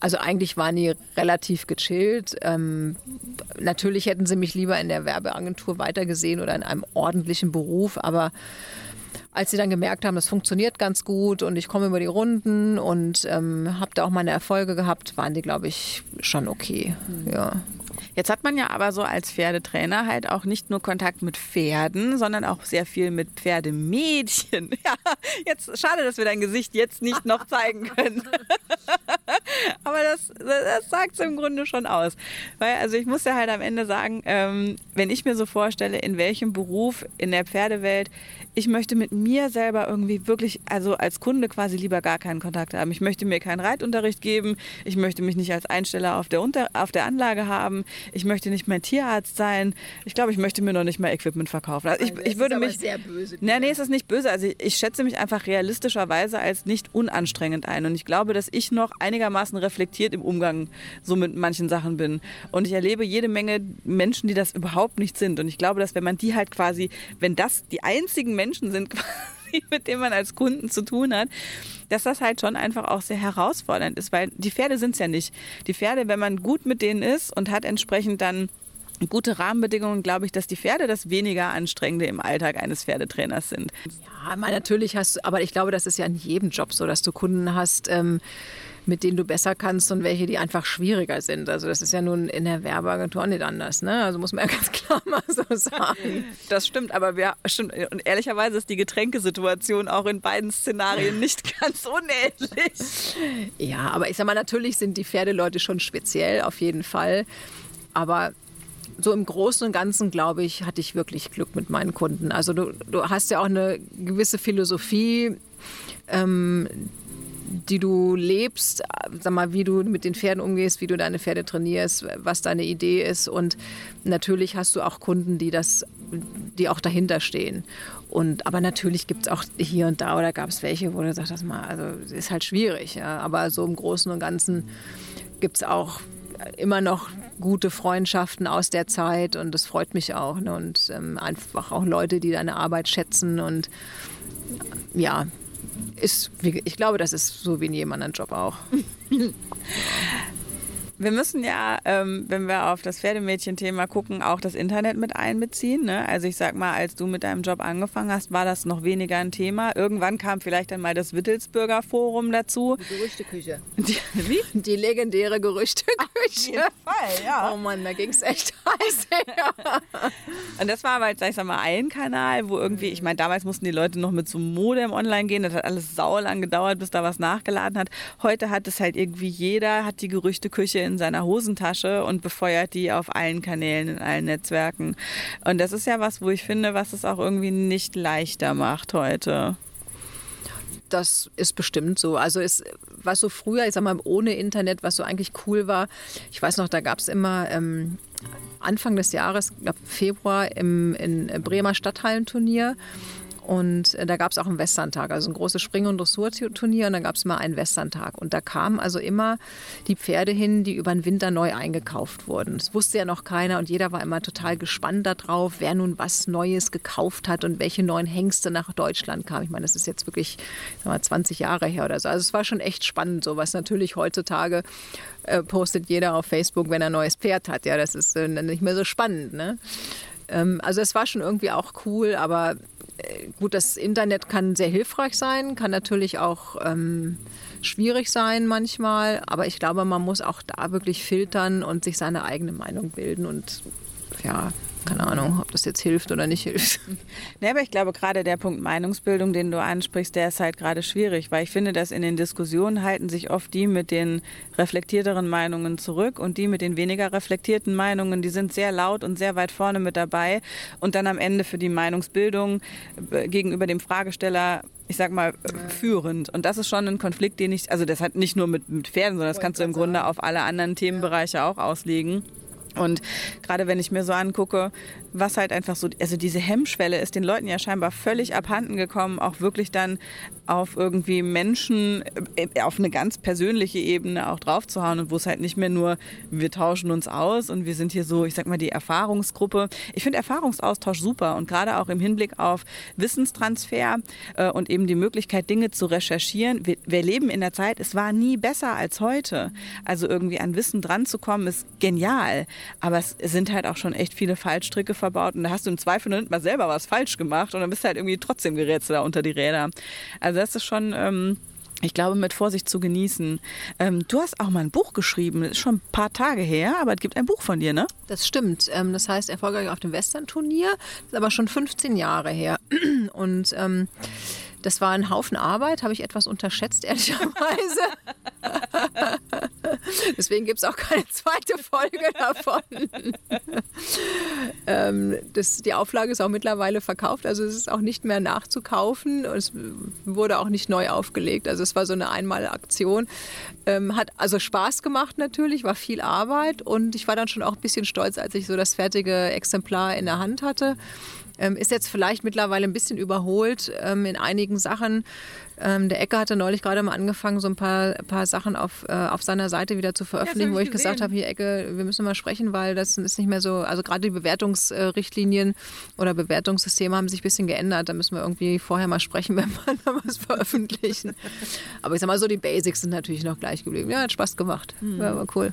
Also eigentlich waren die relativ gechillt. Ähm, natürlich hätten sie mich lieber in der Werbeagentur weitergesehen oder in einem ordentlichen Beruf, aber als sie dann gemerkt haben, das funktioniert ganz gut und ich komme über die Runden und ähm, habe da auch meine Erfolge gehabt, waren die, glaube ich, schon okay. Mhm. Ja. Jetzt hat man ja aber so als Pferdetrainer halt auch nicht nur Kontakt mit Pferden, sondern auch sehr viel mit Pferdemädchen. Ja, jetzt schade, dass wir dein Gesicht jetzt nicht noch zeigen können. aber das, das sagt es im Grunde schon aus. Weil, also ich muss ja halt am Ende sagen, ähm, wenn ich mir so vorstelle, in welchem Beruf in der Pferdewelt ich möchte mit mir selber irgendwie wirklich, also als Kunde quasi lieber gar keinen Kontakt haben. Ich möchte mir keinen Reitunterricht geben. Ich möchte mich nicht als Einsteller auf der, Unter auf der Anlage haben. Ich möchte nicht mehr Tierarzt sein. Ich glaube, ich möchte mir noch nicht mal Equipment verkaufen. Also ich, ich würde mich. sehr böse. Nee, nee, es ist nicht böse. Also ich, ich schätze mich einfach realistischerweise als nicht unanstrengend ein. Und ich glaube, dass ich noch einigermaßen einigermaßen reflektiert im Umgang so mit manchen Sachen bin. Und ich erlebe jede Menge Menschen, die das überhaupt nicht sind. Und ich glaube, dass wenn man die halt quasi, wenn das die einzigen Menschen sind, quasi, mit denen man als Kunden zu tun hat, dass das halt schon einfach auch sehr herausfordernd ist, weil die Pferde sind es ja nicht. Die Pferde, wenn man gut mit denen ist und hat entsprechend dann gute Rahmenbedingungen, glaube ich, dass die Pferde das weniger anstrengende im Alltag eines Pferdetrainers sind. Ja, natürlich hast du, aber ich glaube, das ist ja in jedem Job so, dass du Kunden hast, ähm, mit denen du besser kannst und welche, die einfach schwieriger sind. Also das ist ja nun in der Werbeagentur nicht anders. Ne? Also muss man ja ganz klar mal so sagen. Das stimmt, aber wir, stimmt, und ehrlicherweise ist die Getränkesituation auch in beiden Szenarien nicht ganz unähnlich. Ja, aber ich sag mal, natürlich sind die Pferdeleute schon speziell, auf jeden Fall. Aber so im Großen und Ganzen, glaube ich, hatte ich wirklich Glück mit meinen Kunden. Also du, du hast ja auch eine gewisse Philosophie, ähm, die du lebst, sag mal, wie du mit den Pferden umgehst, wie du deine Pferde trainierst, was deine Idee ist. Und natürlich hast du auch Kunden, die das, die auch dahinter stehen. Und, aber natürlich gibt es auch hier und da oder gab es welche, wo du sagst, das mal, also ist halt schwierig. Ja. Aber so im Großen und Ganzen gibt es auch immer noch gute Freundschaften aus der Zeit und das freut mich auch. Ne? Und ähm, einfach auch Leute, die deine Arbeit schätzen und ja, ist, ich glaube, das ist so wie in jedem anderen Job auch. Wir müssen ja, ähm, wenn wir auf das Pferdemädchen-Thema gucken, auch das Internet mit einbeziehen. Ne? Also ich sag mal, als du mit deinem Job angefangen hast, war das noch weniger ein Thema. Irgendwann kam vielleicht dann mal das Wittelsbürger Forum dazu. Die Gerüchteküche. Die, wie? Die legendäre Gerüchteküche. Auf Fall, ja. Oh Mann, da ging es echt heiß. Ja. Und das war halt, sag ich mal, ein Kanal, wo irgendwie, ich meine, damals mussten die Leute noch mit so einem Modem online gehen. Das hat alles saulang gedauert, bis da was nachgeladen hat. Heute hat es halt irgendwie jeder, hat die Gerüchteküche in in seiner Hosentasche und befeuert die auf allen Kanälen, in allen Netzwerken. Und das ist ja was, wo ich finde, was es auch irgendwie nicht leichter macht heute. Das ist bestimmt so. Also ist, was so früher, ich sag mal, ohne Internet, was so eigentlich cool war, ich weiß noch, da gab es immer ähm, Anfang des Jahres, ich glaube Februar, im in Bremer Stadthallenturnier und äh, da gab es auch einen Westerntag, also ein großes Spring- und Dressurturnier. Und da gab es mal einen Westerntag. Und da kamen also immer die Pferde hin, die über den Winter neu eingekauft wurden. Das wusste ja noch keiner und jeder war immer total gespannt darauf, wer nun was Neues gekauft hat und welche neuen Hengste nach Deutschland kamen. Ich meine, das ist jetzt wirklich mal, 20 Jahre her oder so. Also es war schon echt spannend, so was natürlich heutzutage äh, postet jeder auf Facebook, wenn er ein neues Pferd hat. Ja, das ist äh, nicht mehr so spannend. Ne? Ähm, also es war schon irgendwie auch cool, aber gut, das Internet kann sehr hilfreich sein, kann natürlich auch ähm, schwierig sein manchmal, aber ich glaube, man muss auch da wirklich filtern und sich seine eigene Meinung bilden und ja, keine Ahnung, ob das jetzt hilft oder nicht hilft. Nee, aber ich glaube, gerade der Punkt Meinungsbildung, den du ansprichst, der ist halt gerade schwierig, weil ich finde, dass in den Diskussionen halten sich oft die mit den reflektierteren Meinungen zurück und die mit den weniger reflektierten Meinungen, die sind sehr laut und sehr weit vorne mit dabei und dann am Ende für die Meinungsbildung äh, gegenüber dem Fragesteller ich sag mal, führend. Und das ist schon ein Konflikt, den ich, also das hat nicht nur mit, mit Pferden, sondern das kannst du im Grunde auf alle anderen Themenbereiche auch auslegen. Und gerade wenn ich mir so angucke, was halt einfach so, also diese Hemmschwelle ist den Leuten ja scheinbar völlig abhanden gekommen, auch wirklich dann auf irgendwie Menschen äh, auf eine ganz persönliche Ebene auch draufzuhauen und wo es halt nicht mehr nur, wir tauschen uns aus und wir sind hier so, ich sag mal, die Erfahrungsgruppe. Ich finde Erfahrungsaustausch super und gerade auch im Hinblick auf Wissenstransfer äh, und eben die Möglichkeit, Dinge zu recherchieren. Wir, wir leben in der Zeit, es war nie besser als heute. Also irgendwie an Wissen dran zu kommen, ist genial. Aber es sind halt auch schon echt viele Fallstricke verbaut und da hast du im Zweifel noch nicht mal selber was falsch gemacht und dann bist du halt irgendwie trotzdem gerätst da unter die Räder. Also das ist schon... Ähm, ich glaube, mit Vorsicht zu genießen. Ähm, du hast auch mal ein Buch geschrieben, das ist schon ein paar Tage her, aber es gibt ein Buch von dir, ne? Das stimmt. Ähm, das heißt Erfolgreich auf dem Western-Turnier. Das ist aber schon 15 Jahre her. Und ähm, das war ein Haufen Arbeit, habe ich etwas unterschätzt, ehrlicherweise. Deswegen gibt es auch keine zweite Folge davon. ähm, das, die Auflage ist auch mittlerweile verkauft, also es ist auch nicht mehr nachzukaufen. Es wurde auch nicht neu aufgelegt. Also es war so eine Einmalaktion. Ähm, hat also Spaß gemacht natürlich, war viel Arbeit und ich war dann schon auch ein bisschen stolz, als ich so das fertige Exemplar in der Hand hatte ist jetzt vielleicht mittlerweile ein bisschen überholt ähm, in einigen Sachen. Ähm, der Ecke hatte neulich gerade mal angefangen, so ein paar, paar Sachen auf, äh, auf seiner Seite wieder zu veröffentlichen, ja, wo ich gesehen. gesagt habe, hier Ecke, wir müssen mal sprechen, weil das ist nicht mehr so, also gerade die Bewertungsrichtlinien oder Bewertungssysteme haben sich ein bisschen geändert. Da müssen wir irgendwie vorher mal sprechen, wenn wir da was veröffentlichen. Aber ich sag mal so, die Basics sind natürlich noch gleich geblieben. Ja, hat Spaß gemacht. Mhm. War cool.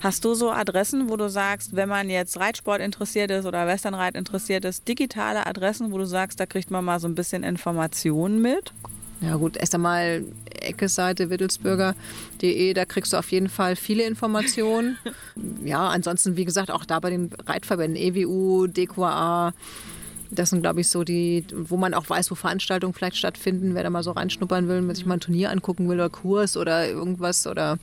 Hast du so Adressen, wo du sagst, wenn man jetzt Reitsport interessiert ist oder Westernreit interessiert ist, digitale Adressen, wo du sagst, da kriegt man mal so ein bisschen Informationen mit? Ja gut, erst einmal Eckes-Seite wittelsbürger.de, da kriegst du auf jeden Fall viele Informationen. ja, ansonsten, wie gesagt, auch da bei den Reitverbänden EWU, DQA, das sind, glaube ich, so die, wo man auch weiß, wo Veranstaltungen vielleicht stattfinden, wer da mal so reinschnuppern will, wenn sich mal ein Turnier angucken will oder Kurs oder irgendwas oder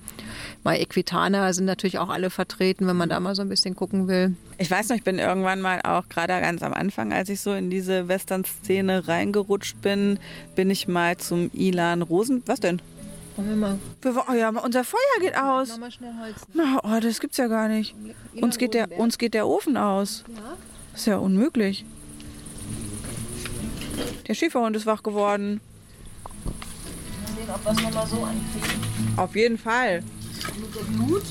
mal Equitana sind natürlich auch alle vertreten, wenn man da mal so ein bisschen gucken will. Ich weiß noch, ich bin irgendwann mal auch gerade ganz am Anfang, als ich so in diese Western-Szene reingerutscht bin, bin ich mal zum Ilan Rosen. Was denn? Wollen wir mal. Wir, oh ja, unser Feuer geht aus. Mach mal schnell Holz. Na, oh, das gibt's ja gar nicht. Uns geht, der, uns geht der Ofen aus. Ja? Das ist ja unmöglich. Der Schäferhund ist wach geworden. Mal sehen, ob wir es nochmal so ankriegen. Auf jeden Fall. Mit der Blut.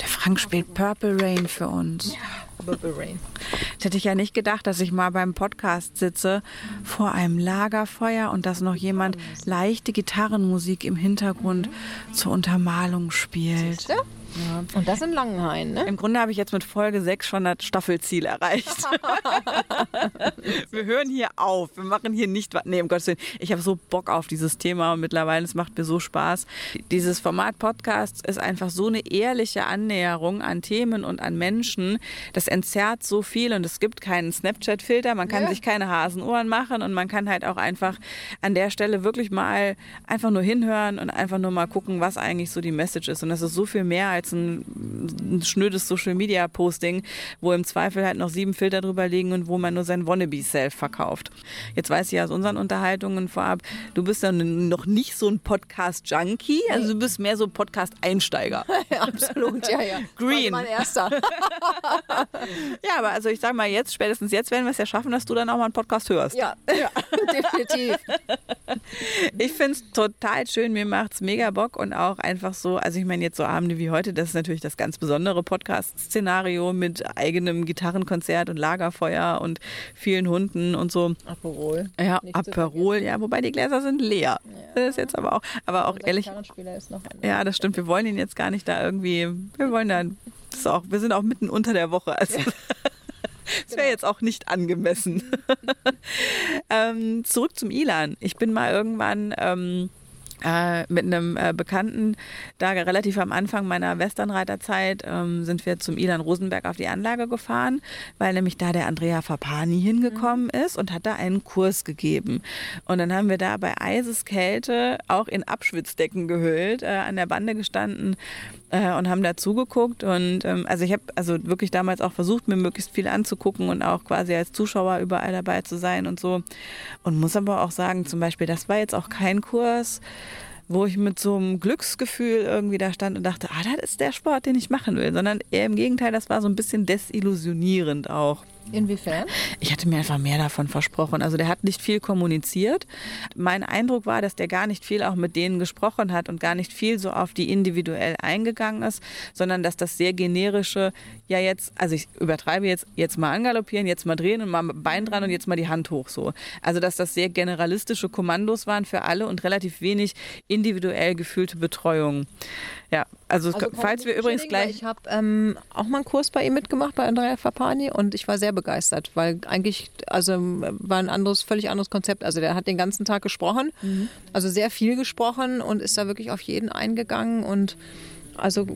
Der Frank spielt Purple Rain für uns. Ja. Purple Rain. Das hätte ich ja nicht gedacht, dass ich mal beim Podcast sitze vor einem Lagerfeuer und dass noch jemand leichte Gitarrenmusik im Hintergrund zur Untermalung spielt. Siehste? Ja. Und das in Langenhain, ne? Im Grunde habe ich jetzt mit Folge 6 schon das Staffelziel erreicht. wir hören hier auf. Wir machen hier nicht was. Nee, um Gottes Willen. Ich habe so Bock auf dieses Thema und mittlerweile es macht mir so Spaß. Dieses Format Podcast ist einfach so eine ehrliche Annäherung an Themen und an Menschen. Das entzerrt so viel und es gibt keinen Snapchat-Filter. Man kann ja. sich keine Hasenohren machen und man kann halt auch einfach an der Stelle wirklich mal einfach nur hinhören und einfach nur mal gucken, was eigentlich so die Message ist. Und das ist so viel mehr als als ein, ein schnödes Social Media Posting, wo im Zweifel halt noch sieben Filter drüber liegen und wo man nur sein Wannabe-Self verkauft. Jetzt weiß ich aus unseren Unterhaltungen vorab, du bist dann noch nicht so ein Podcast-Junkie, also du bist mehr so Podcast-Einsteiger. ja, absolut, ja, ja. Green. Mein erster. ja, aber also ich sag mal jetzt, spätestens jetzt werden wir es ja schaffen, dass du dann auch mal einen Podcast hörst. Ja, ja definitiv. Ich finde es total schön, mir macht es mega Bock und auch einfach so, also ich meine jetzt so Abende wie heute, das ist natürlich das ganz besondere Podcast-Szenario mit eigenem Gitarrenkonzert und Lagerfeuer und vielen Hunden und so. Aperol. Ja, Nicht Aperol, ja, wobei die Gläser sind leer. Ja. Das ist jetzt aber auch, aber auch ehrlich. ja, das stimmt. Wir wollen ihn jetzt gar nicht da irgendwie, wir wollen da, das ist auch, wir sind auch mitten unter der Woche. Also. Ja. Das wäre genau. jetzt auch nicht angemessen. ähm, zurück zum Ilan. Ich bin mal irgendwann ähm, äh, mit einem äh, Bekannten, da relativ am Anfang meiner Westernreiterzeit, ähm, sind wir zum Ilan Rosenberg auf die Anlage gefahren, weil nämlich da der Andrea Fapani hingekommen mhm. ist und hat da einen Kurs gegeben. Und dann haben wir da bei Eiseskälte auch in Abschwitzdecken gehüllt, äh, an der Bande gestanden äh, und haben da zugeguckt. Und ähm, also ich habe also wirklich damals auch versucht, mir möglichst viel anzugucken und auch quasi als Zuschauer überall dabei zu sein und so. Und muss aber auch sagen, zum Beispiel, das war jetzt auch kein Kurs, wo ich mit so einem Glücksgefühl irgendwie da stand und dachte, ah, das ist der Sport, den ich machen will, sondern eher im Gegenteil, das war so ein bisschen desillusionierend auch. Inwiefern? Ich hatte mir einfach mehr davon versprochen. Also der hat nicht viel kommuniziert. Mein Eindruck war, dass der gar nicht viel auch mit denen gesprochen hat und gar nicht viel so auf die individuell eingegangen ist, sondern dass das sehr generische, ja jetzt, also ich übertreibe jetzt, jetzt mal angaloppieren, jetzt mal drehen und mal Bein dran und jetzt mal die Hand hoch so. Also dass das sehr generalistische Kommandos waren für alle und relativ wenig individuell gefühlte Betreuung. Ja, also, also falls wir übrigens gleich. Ich habe ähm, auch mal einen Kurs bei ihm mitgemacht, bei Andrea Fapani, und ich war sehr begeistert, weil eigentlich, also war ein anderes, völlig anderes Konzept. Also der hat den ganzen Tag gesprochen, mhm. also sehr viel gesprochen und ist da wirklich auf jeden eingegangen und also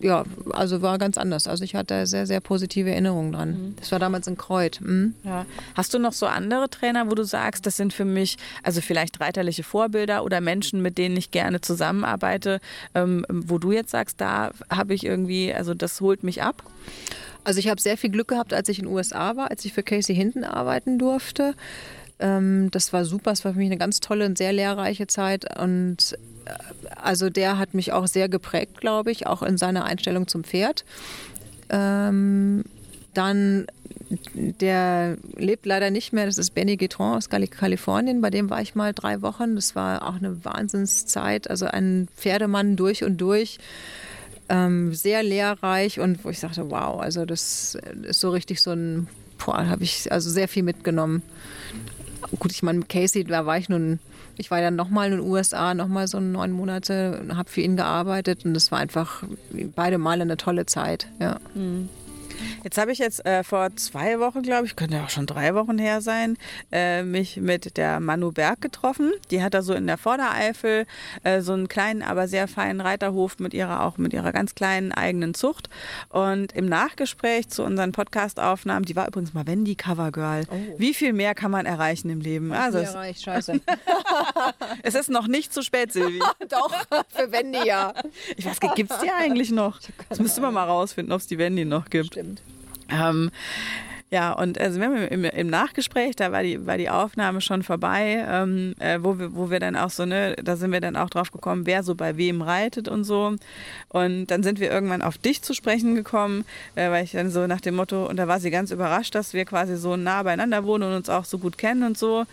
ja, also war ganz anders. Also ich hatte sehr, sehr positive Erinnerungen dran. Mhm. Das war damals in Kreuth. Mhm. Ja. Hast du noch so andere Trainer, wo du sagst, das sind für mich, also vielleicht reiterliche Vorbilder oder Menschen, mit denen ich gerne zusammenarbeite, ähm, wo du jetzt sagst, da habe ich irgendwie, also das holt mich ab? Also ich habe sehr viel Glück gehabt, als ich in den USA war, als ich für Casey Hinton arbeiten durfte Ähm, das war super, es war für mich eine ganz tolle und sehr lehrreiche Zeit. Und äh, also der hat mich auch sehr geprägt, glaube ich, auch in seiner Einstellung zum Pferd. Ähm, dann der lebt leider nicht mehr, das ist Benny Guitron aus Kalifornien, bei dem war ich mal drei Wochen. Das war auch eine Wahnsinnszeit, also ein Pferdemann durch und durch. Ähm, sehr lehrreich und wo ich sagte, wow, also das ist so richtig so ein, boah, habe ich also sehr viel mitgenommen. Gut, ich meine, Casey, da war ich nun, ich war dann nochmal in den USA, nochmal so neun Monate, habe für ihn gearbeitet und es war einfach beide Male eine tolle Zeit, ja. Mhm. Jetzt habe ich jetzt äh, vor zwei Wochen, glaube ich, könnte auch schon drei Wochen her sein, äh, mich mit der Manu Berg getroffen. Die hat da so in der Vordereifel äh, so einen kleinen, aber sehr feinen Reiterhof mit ihrer auch mit ihrer ganz kleinen eigenen Zucht. Und im Nachgespräch zu unseren Podcast-Aufnahmen, die war übrigens mal Wendy Covergirl. Oh. Wie viel mehr kann man erreichen im Leben? Also es, erreicht, scheiße. es ist noch nicht zu spät, Silvi. Doch, für Wendy ja. Ich weiß, gibt es die eigentlich noch? Das müsste man mal rausfinden, ob es die Wendy noch gibt. Stimmt. Ähm, ja, und also wir haben im, im, Nachgespräch, da war die, war die Aufnahme schon vorbei, ähm, äh, wo, wir, wo wir dann auch so, ne, da sind wir dann auch drauf gekommen, wer so bei wem reitet und so. Und dann sind wir irgendwann auf dich zu sprechen gekommen, äh, weil ich dann so nach dem Motto, und da war sie ganz überrascht, dass wir quasi so nah beieinander wohnen und uns auch so gut kennen und so.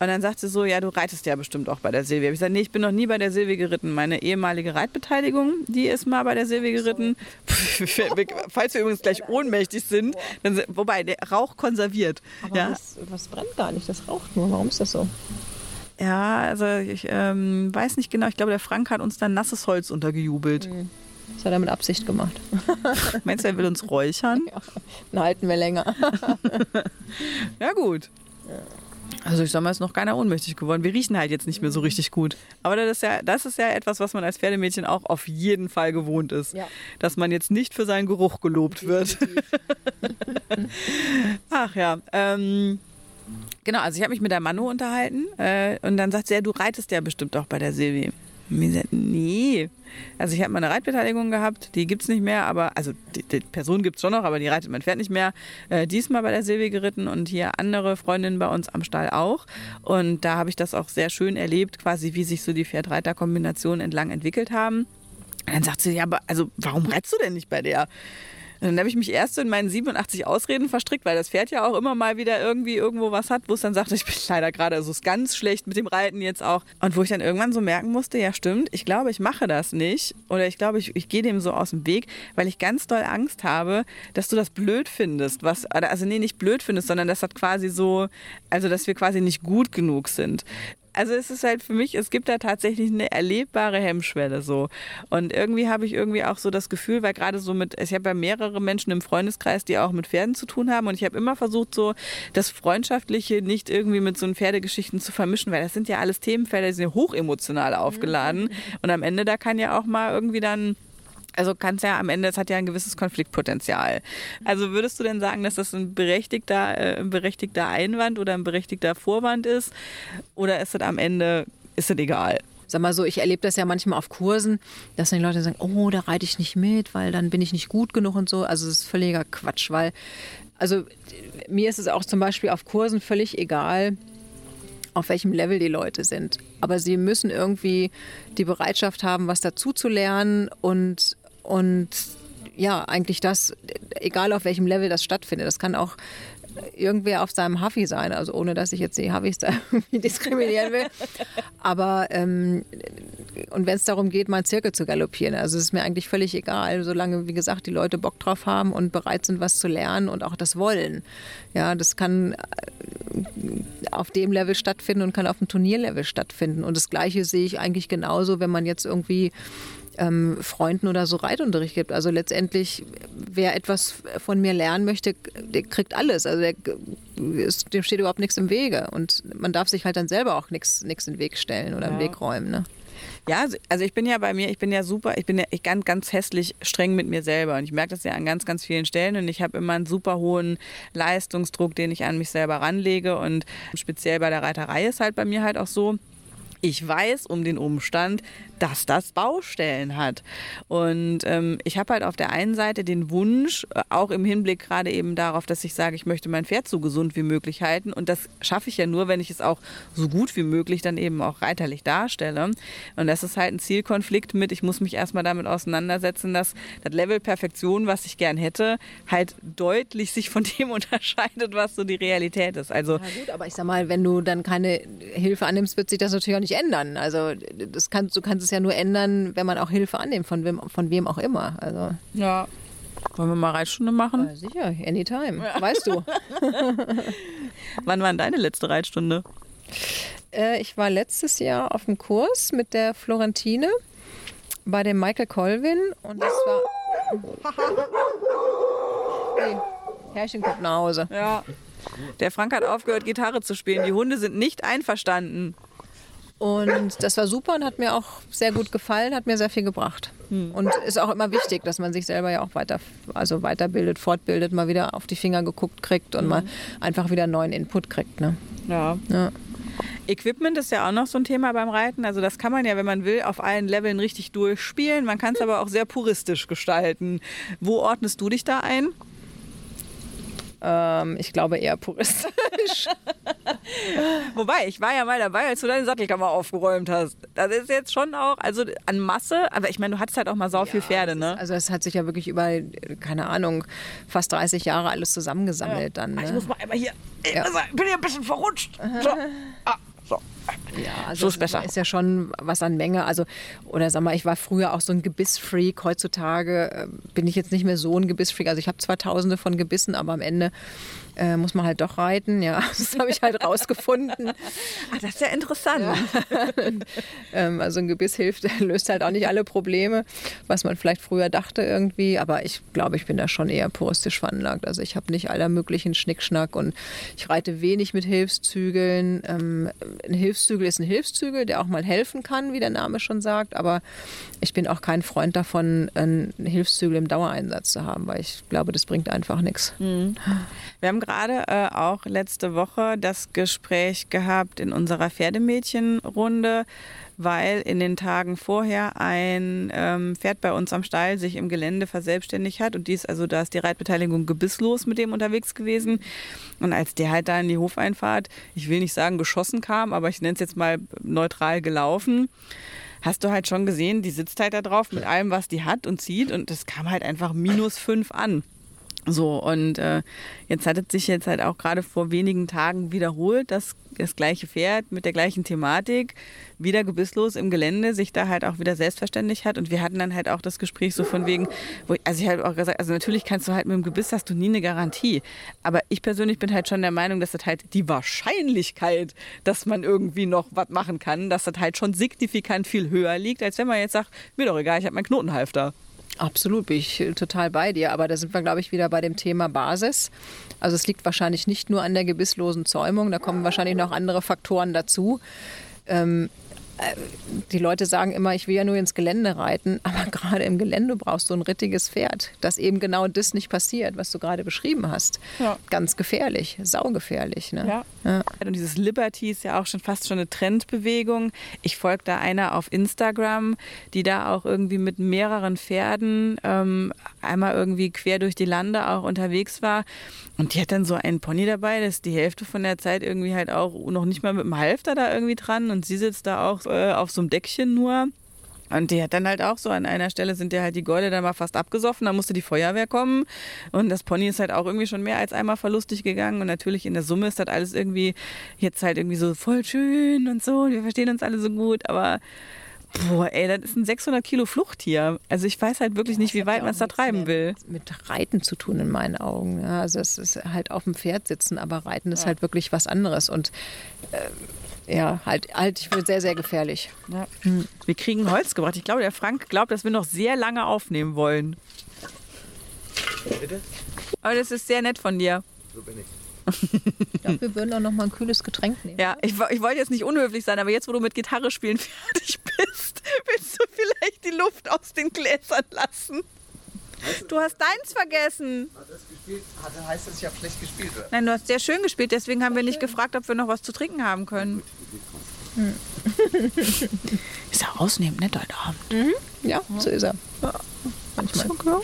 Und dann sagt sie so, ja, du reitest ja bestimmt auch bei der Silvia. Ich gesagt, nee, ich bin noch nie bei der Silvia geritten. Meine ehemalige Reitbeteiligung, die ist mal bei der Silvia geritten. Falls wir übrigens gleich ohnmächtig sind, dann, wobei, der Rauch konserviert. Aber ja. was, was brennt gar nicht, das raucht nur. Warum ist das so? Ja, also ich ähm, weiß nicht genau. Ich glaube, der Frank hat uns dann nasses Holz untergejubelt. Mhm. Das hat er mit Absicht gemacht. Meinst du, er will uns räuchern? Ja, dann halten wir länger. ja, gut. Ja. Also ich sag mal, ist noch keiner ohnmächtig geworden. Wir riechen halt jetzt nicht mehr so richtig gut. Aber das ist ja, das ist ja etwas, was man als Pferdemädchen auch auf jeden Fall gewohnt ist. Ja. Dass man jetzt nicht für seinen Geruch gelobt wird. Ach ja. Ähm, genau, also ich habe mich mit der Manu unterhalten äh, und dann sagt sie, ja, du reitest ja bestimmt auch bei der Silvi. Und mir gesagt, nee. Also ich habe mal eine Reitbeteiligung gehabt, die gibt es nicht mehr, aber, also die, die Person gibt es schon noch, aber die reitet mein Pferd nicht mehr. Äh, diesmal bei der Silvi geritten und hier andere Freundinnen bei uns am Stall auch. Und da habe ich das auch sehr schön erlebt, quasi wie sich so die Pferd-Reiter-Kombinationen entlang entwickelt haben. Und dann sagt sie, ja, aber also warum reitest du denn nicht bei der? Und dann habe ich mich erst so in meinen 87 Ausreden verstrickt, weil das Pferd ja auch immer mal wieder irgendwie irgendwo was hat, wo es dann sagt, ich bin leider gerade so also ganz schlecht mit dem Reiten jetzt auch. Und wo ich dann irgendwann so merken musste, ja stimmt, ich glaube, ich mache das nicht. Oder ich glaube, ich, ich gehe dem so aus dem Weg, weil ich ganz doll Angst habe, dass du das blöd findest. Was, also nee, nicht blöd findest, sondern das hat quasi so, also dass wir quasi nicht gut genug sind also es ist halt für mich, es gibt da tatsächlich eine erlebbare Hemmschwelle so. Und irgendwie habe ich irgendwie auch so das Gefühl, weil gerade so mit, ich habe ja mehrere Menschen im Freundeskreis, die auch mit Pferden zu tun haben und ich habe immer versucht, so das Freundschaftliche nicht irgendwie mit so einen Pferdegeschichten zu vermischen, weil das sind ja alles Themenfelder, die sind hochemotional aufgeladen. Mhm. Und am Ende da kann ja auch mal irgendwie dann also kann es ja am Ende, es hat ja ein gewisses Konfliktpotenzial. Also würdest du denn sagen, dass das ein berechtigter, äh, ein berechtigter Einwand oder ein berechtigter Vorwand ist? Oder ist es am Ende, ist es egal? Sag mal so, ich erlebe das ja manchmal auf Kursen, dass dann die Leute sagen, oh, da reite ich nicht mit, weil dann bin ich nicht gut genug und so. Also das ist völliger Quatsch, weil, also mir ist es auch zum Beispiel auf Kursen völlig egal, auf welchem Level die Leute sind. Aber sie müssen irgendwie die Bereitschaft haben, was dazu zu lernen und und ja, eigentlich das, egal auf welchem Level das stattfindet. Das kann auch irgendwer auf seinem Huffy sein, also ohne dass ich jetzt die Huffys da diskriminieren will. Aber ähm, und wenn es darum geht, mal Zirkel zu galoppieren, also es ist mir eigentlich völlig egal, solange, wie gesagt, die Leute Bock drauf haben und bereit sind, was zu lernen und auch das wollen. Ja, das kann äh, auf dem Level stattfinden und kann auf dem Turnierlevel stattfinden. Und das Gleiche sehe ich eigentlich genauso, wenn man jetzt irgendwie ähm, Freunden oder so Reitunterricht gibt. Also letztendlich, wer etwas von mir lernen möchte, der kriegt alles. Also der, dem steht überhaupt nichts im Wege. Und man darf sich halt dann selber auch nichts, nichts in den Weg stellen oder ja. im Weg räumen. Ne? Ja, also ich bin ja bei mir, ich bin ja super, ich bin ja ganz, ganz hässlich streng mit mir selber. Und ich merke das ja an ganz, ganz vielen Stellen. Und ich habe immer einen super hohen Leistungsdruck, den ich an mich selber ranlege. Und speziell bei der Reiterei ist halt bei mir halt auch so, ich weiß um den Umstand, dass das Baustellen hat. Und ähm, ich habe halt auf der einen Seite den Wunsch, äh, auch im Hinblick gerade eben darauf, dass ich sage, ich möchte mein Pferd so gesund wie möglich halten. Und das schaffe ich ja nur, wenn ich es auch so gut wie möglich dann eben auch reiterlich darstelle. Und das ist halt ein Zielkonflikt mit, ich muss mich erstmal damit auseinandersetzen, dass das Level Perfektion, was ich gern hätte, halt deutlich sich von dem unterscheidet, was so die Realität ist. Also ja gut, aber ich sag mal, wenn du dann keine Hilfe annimmst, wird sich das natürlich auch nicht ändern. Also das kann, du kannst es ja nur ändern, wenn man auch Hilfe annimmt, von wem, von wem auch immer. Also, ja. Wollen wir mal Reitstunde machen? Ja, sicher, anytime. Ja. Weißt du. Wann war denn deine letzte Reitstunde? Äh, ich war letztes Jahr auf dem Kurs mit der Florentine bei dem Michael Colvin und das war. hey, Herrchen kommt nach Hause. Ja. Der Frank hat aufgehört, Gitarre zu spielen. Die Hunde sind nicht einverstanden. Und das war super und hat mir auch sehr gut gefallen, hat mir sehr viel gebracht. Hm. Und ist auch immer wichtig, dass man sich selber ja auch weiter, also weiterbildet, fortbildet, mal wieder auf die Finger geguckt kriegt und mhm. mal einfach wieder neuen Input kriegt. Ne? Ja. ja. Equipment ist ja auch noch so ein Thema beim Reiten. Also das kann man ja, wenn man will, auf allen Leveln richtig durchspielen. Man kann es aber auch sehr puristisch gestalten. Wo ordnest du dich da ein? Ähm, ich glaube eher puristisch. Wobei, ich war ja mal dabei, als du deine Sattelkammer aufgeräumt hast. Das ist jetzt schon auch, also an Masse, aber ich meine, du hattest halt auch mal sau ja, viel Pferde, ne? also es hat sich ja wirklich über, keine Ahnung, fast 30 Jahre alles zusammengesammelt ja. dann. Ne? Ich muss mal einmal hier, ich ja. bin hier ein bisschen verrutscht. So. Ah. So. Ja, also so ist besser. Ist ja schon was an Menge. Also, oder sag mal, ich war früher auch so ein Gebissfreak. Heutzutage äh, bin ich jetzt nicht mehr so ein Gebissfreak. Also ich habe zwar tausende von Gebissen, aber am Ende äh, muss man halt doch reiten. Ja, das habe ich halt rausgefunden. ah, das ist ja interessant. Ja. ähm, also ein Gebiss hilft, löst halt auch nicht alle Probleme, was man vielleicht früher dachte irgendwie. Aber ich glaube, ich bin da schon eher puristisch veranlagt. Also ich habe nicht aller möglichen Schnickschnack und ich reite wenig mit Hilfszügeln. Ähm, ein Hilfszügel ist ein Hilfszügel, der auch mal helfen kann, wie der Name schon sagt. Aber ich bin auch kein Freund davon, einen Hilfszügel im Dauereinsatz zu haben, weil ich glaube, das bringt einfach nichts. Mhm. Wir haben gerade äh, auch letzte Woche das Gespräch gehabt in unserer Pferdemädchenrunde, weil in den Tagen vorher ein ähm, Pferd bei uns am Stall sich im Gelände verselbstständigt hat und dies, also da ist die Reitbeteiligung gebisslos mit dem unterwegs gewesen. Und als der halt da in die Hofeinfahrt, ich will nicht sagen geschossen kam, aber ich nenne es jetzt mal neutral gelaufen, hast du halt schon gesehen, die sitzt halt da drauf mit allem, was die hat und zieht und das kam halt einfach minus fünf an. So, und äh, jetzt hat es sich jetzt halt auch gerade vor wenigen Tagen wiederholt, dass das gleiche Pferd mit der gleichen Thematik wieder gebisslos im Gelände sich da halt auch wieder selbstverständlich hat. Und wir hatten dann halt auch das Gespräch so von wegen, wo ich, also ich halt auch gesagt, also natürlich kannst du halt mit dem Gebiss hast du nie eine Garantie. Aber ich persönlich bin halt schon der Meinung, dass das halt die Wahrscheinlichkeit, dass man irgendwie noch was machen kann, dass das halt schon signifikant viel höher liegt, als wenn man jetzt sagt, mir doch egal, ich habe meinen Knotenhalfter. Absolut, bin ich total bei dir. Aber da sind wir, glaube ich, wieder bei dem Thema Basis. Also es liegt wahrscheinlich nicht nur an der gebisslosen Zäumung, da kommen wahrscheinlich noch andere Faktoren dazu. Ähm, die Leute sagen immer, ich will ja nur ins Gelände reiten, aber gerade im Gelände brauchst du ein rittiges Pferd, dass eben genau das nicht passiert, was du gerade beschrieben hast. Ja. Ganz gefährlich, saugefährlich. Ne? Ja. ja. Und dieses Liberty ist ja auch schon fast schon eine Trendbewegung. Ich folge da einer auf Instagram, die da auch irgendwie mit mehreren Pferden ähm, einmal irgendwie quer durch die Lande auch unterwegs war. Und die hat dann so einen Pony dabei, das ist die Hälfte von der Zeit irgendwie halt auch noch nicht mal mit dem Halfter da irgendwie dran. Und sie sitzt da auch äh, auf so einem Deckchen nur. Und die hat dann halt auch so an einer Stelle sind der halt die Gäule dann mal fast abgesoffen, da musste die Feuerwehr kommen und das Pony ist halt auch irgendwie schon mehr als einmal verlustig gegangen und natürlich in der Summe ist das alles irgendwie jetzt halt irgendwie so voll schön und so, wir verstehen uns alle so gut, aber Boah, ey, das ist ein 600 Kilo Fluchttier. Also ich weiß halt wirklich ja, nicht, wie weit man es da treiben will. Mit, mit Reiten zu tun in meinen Augen. Ja, also es ist halt auf dem Pferd sitzen, aber Reiten ist ja. halt wirklich was anderes und äh, ja, halt, halt ich für sehr, sehr gefährlich. Ja. Hm. Wir kriegen Holz gebracht. Ich glaube, der Frank glaubt, dass wir noch sehr lange aufnehmen wollen. Bitte? Aber das ist sehr nett von dir. So bin ich. Ich glaube, wir würden auch noch mal ein kühles Getränk nehmen. Ja, ich, ich wollte jetzt nicht unhöflich sein, aber jetzt, wo du mit Gitarre spielen fertig bist, willst du vielleicht die Luft aus den Gläsern lassen? Du hast deins vergessen. Hat das gespielt? Hat, heißt das, ich habe schlecht gespielt? Oder? Nein, du hast sehr schön gespielt, deswegen haben wir nicht gefragt, ob wir noch was zu trinken haben können. Hm. ist er ausnehmend nett heute Abend. Mhm. Ja, so ist er. Ja, manchmal.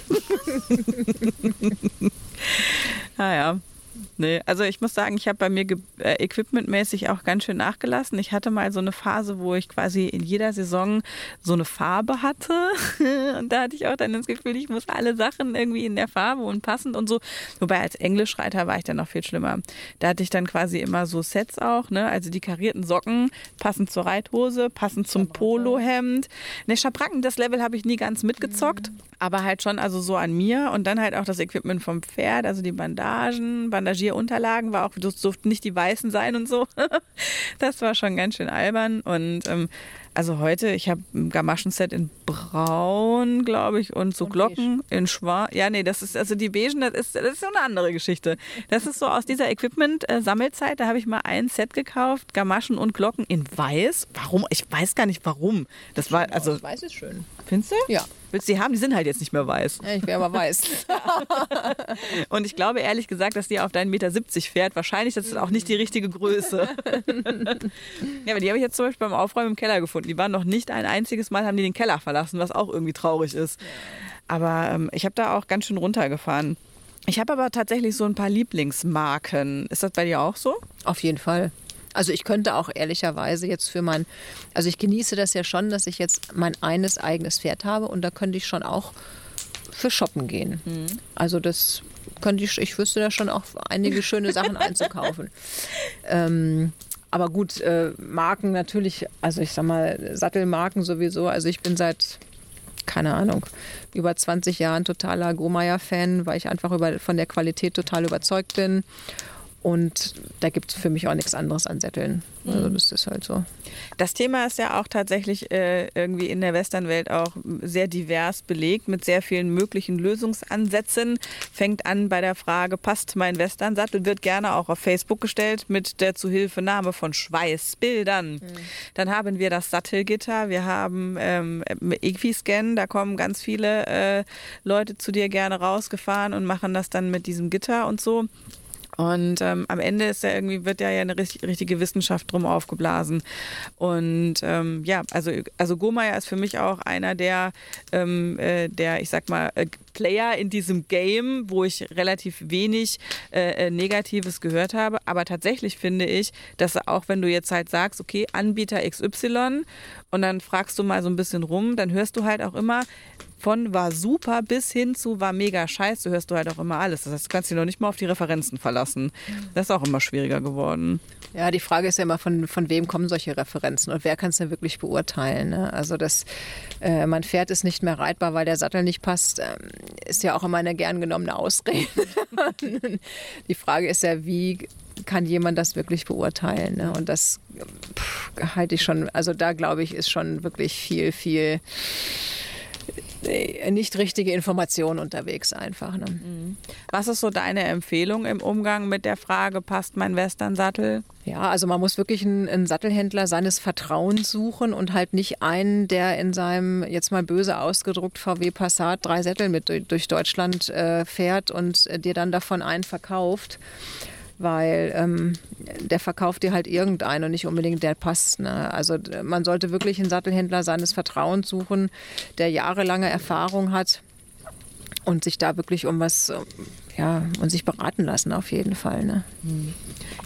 naja. Nee, also ich muss sagen, ich habe bei mir äh, equipmentmäßig auch ganz schön nachgelassen. Ich hatte mal so eine Phase, wo ich quasi in jeder Saison so eine Farbe hatte. und da hatte ich auch dann das Gefühl, ich muss alle Sachen irgendwie in der Farbe und passend und so. Wobei als Englischreiter war ich dann noch viel schlimmer. Da hatte ich dann quasi immer so Sets auch, ne? Also die karierten Socken, passend zur Reithose, passend zum Polohemd. Ne, Schabracken, das Level habe ich nie ganz mitgezockt. Mhm. Aber halt schon also so an mir und dann halt auch das Equipment vom Pferd, also die Bandagen, Bandagieren Unterlagen war auch, das durften nicht die weißen sein und so. das war schon ganz schön albern. Und ähm, also heute, ich habe ein Gamaschenset in Braun, glaube ich, und so und Glocken beige. in Schwarz. Ja, nee, das ist, also die Beigen, das ist, das ist so eine andere Geschichte. Das ist so aus dieser Equipment-Sammelzeit, da habe ich mal ein Set gekauft, Gamaschen und Glocken in Weiß. Warum? Ich weiß gar nicht warum. Das war, also. Weiß ist schön. Findest du? Ja. Willst du die haben? Die sind halt jetzt nicht mehr weiß. Ja, ich wäre aber weiß. und ich glaube ehrlich gesagt, dass die auf deinen Meter 70 fährt. Wahrscheinlich das ist auch nicht die richtige Größe. ja, aber die habe ich jetzt zum Beispiel beim Aufräumen im Keller gefunden. Die waren noch nicht ein einziges Mal, haben die den Keller verlassen, was auch irgendwie traurig ist. Aber ähm, ich habe da auch ganz schön runtergefahren. Ich habe aber tatsächlich so ein paar Lieblingsmarken. Ist das bei dir auch so? Auf jeden Fall. Also ich könnte auch ehrlicherweise jetzt für mein, also ich genieße das ja schon, dass ich jetzt mein eines eigenes Pferd habe und da könnte ich schon auch für shoppen gehen. Mhm. Also das könnte ich, ich wüsste da schon auch einige schöne Sachen einzukaufen. Ähm, aber gut, äh, Marken natürlich, also ich sag mal, Sattelmarken sowieso. Also ich bin seit, keine Ahnung, über 20 Jahren totaler Gromeyer-Fan, weil ich einfach über, von der Qualität total überzeugt bin. Und da gibt es für mich auch nichts anderes an Sätteln. Also mhm. das ist halt so. Das Thema ist ja auch tatsächlich äh, irgendwie in der Westernwelt auch sehr divers belegt mit sehr vielen möglichen Lösungsansätzen. Fängt an bei der Frage, passt mein Westernsattel? Wird gerne auch auf Facebook gestellt mit der Zuhilfenahme von Schweißbildern. Mhm. Dann haben wir das Sattelgitter, wir haben ähm, Equiscan, da kommen ganz viele äh, Leute zu dir gerne rausgefahren und machen das dann mit diesem Gitter und so. Und ähm, am Ende ist ja irgendwie, wird ja eine richtige Wissenschaft drum aufgeblasen. Und ähm, ja, also, also Gomeyer ist für mich auch einer der, ähm, äh, der, ich sag mal, äh, Player in diesem Game, wo ich relativ wenig äh, äh Negatives gehört habe. Aber tatsächlich finde ich, dass auch wenn du jetzt halt sagst, okay, Anbieter XY und dann fragst du mal so ein bisschen rum, dann hörst du halt auch immer, von war super bis hin zu war mega scheiße, hörst du halt auch immer alles. Das heißt, du kannst dich noch nicht mal auf die Referenzen verlassen. Das ist auch immer schwieriger geworden. Ja, die Frage ist ja immer, von, von wem kommen solche Referenzen und wer kann es denn wirklich beurteilen? Ne? Also, dass äh, mein Pferd ist nicht mehr reitbar, weil der Sattel nicht passt, ähm, ist ja auch immer eine gern genommene Ausrede. die Frage ist ja, wie kann jemand das wirklich beurteilen? Ne? Und das pff, halte ich schon, also da glaube ich, ist schon wirklich viel, viel äh, nicht richtige Informationen unterwegs einfach. Ne? Mhm. Was ist so deine Empfehlung im Umgang mit der Frage, passt mein Western-Sattel? Ja, also man muss wirklich einen, einen, Sattelhändler seines Vertrauens suchen und halt nicht einen, der in seinem, jetzt mal böse ausgedruckt, VW Passat drei Sättel mit durch Deutschland äh, fährt und äh, dir dann davon einen verkauft weil ähm, der verkauft dir halt irgendeinen und nicht unbedingt der passt. Ne? Also man sollte wirklich einen Sattelhändler seines Vertrauens suchen, der jahrelange Erfahrung hat und sich da wirklich um was ja, und sich beraten lassen auf jeden Fall. Ne? Hm.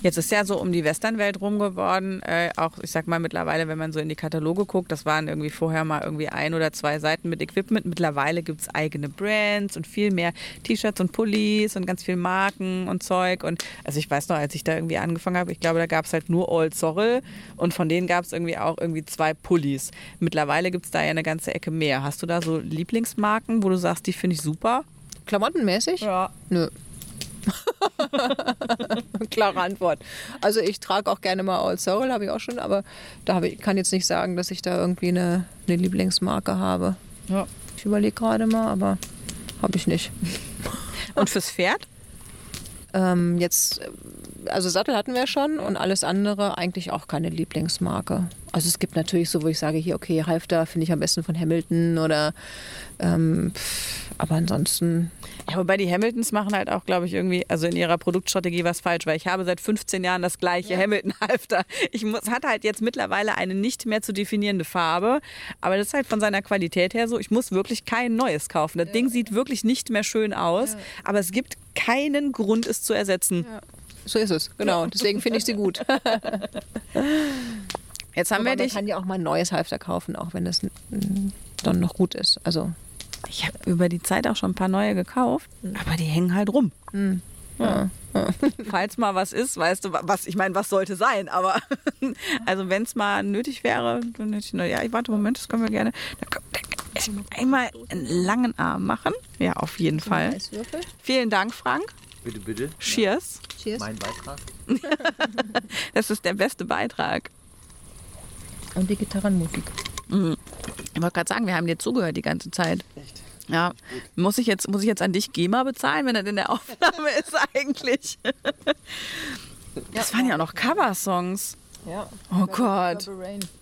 Jetzt ist ja so um die Westernwelt rum geworden, äh, auch ich sag mal mittlerweile, wenn man so in die Kataloge guckt, das waren irgendwie vorher mal irgendwie ein oder zwei Seiten mit Equipment. Mittlerweile gibt es eigene Brands und viel mehr T-Shirts und Pullis und ganz viel Marken und Zeug. Und also ich weiß noch, als ich da irgendwie angefangen habe, ich glaube, da gab es halt nur Old Sorrel und von denen gab es irgendwie auch irgendwie zwei Pullis. Mittlerweile gibt es da ja eine ganze Ecke mehr. Hast du da so Lieblingsmarken, wo du sagst, die finde ich super? Klamottenmäßig? Ja. Nö. Klare Antwort. Also ich trage auch gerne mal Old Soul, habe ich auch schon, aber da ich, kann jetzt nicht sagen, dass ich da irgendwie eine, eine Lieblingsmarke habe. Ja. Ich überlege gerade mal, aber habe ich nicht. Und fürs Pferd? Ähm, jetzt, also Sattel hatten wir schon und alles andere eigentlich auch keine Lieblingsmarke. Also es gibt natürlich so, wo ich sage, hier, okay, Halfter finde ich am besten von Hamilton oder ähm, aber ansonsten. Ja, wobei die Hamiltons machen halt auch, glaube ich, irgendwie, also in ihrer Produktstrategie was falsch, weil ich habe seit 15 Jahren das gleiche ja. Hamilton-Halfter. Ich muss, hat halt jetzt mittlerweile eine nicht mehr zu definierende Farbe, aber das ist halt von seiner Qualität her so, ich muss wirklich kein neues kaufen. Das ja. Ding sieht wirklich nicht mehr schön aus, ja. aber es gibt keinen Grund, es zu ersetzen. So ist es, genau. Deswegen finde ich sie gut. Jetzt haben aber wir dich. Man kann ja auch mal ein neues Halfter kaufen, auch wenn es dann noch gut ist. Also ich habe über die Zeit auch schon ein paar neue gekauft, mhm. aber die hängen halt rum. Mhm. Ja. Ja. Falls mal was ist, weißt du, was ich meine, was sollte sein, aber also wenn es mal nötig wäre, dann hätte ich nur, ja, ich warte, Moment, das können wir gerne. einmal einen langen Arm machen. Ja, auf jeden Fall. Vielen Dank, Frank. Bitte, bitte. Cheers. Ja. Cheers. Mein Beitrag. das ist der beste Beitrag. Und die Gitarrenmusik. Mhm. Ich wollte gerade sagen, wir haben dir zugehört die ganze Zeit. Echt? Ja. Muss ich, jetzt, muss ich jetzt an dich GEMA bezahlen, wenn das in der Aufnahme ist eigentlich? Das waren ja auch noch Coversongs. Ja. Oh Gott.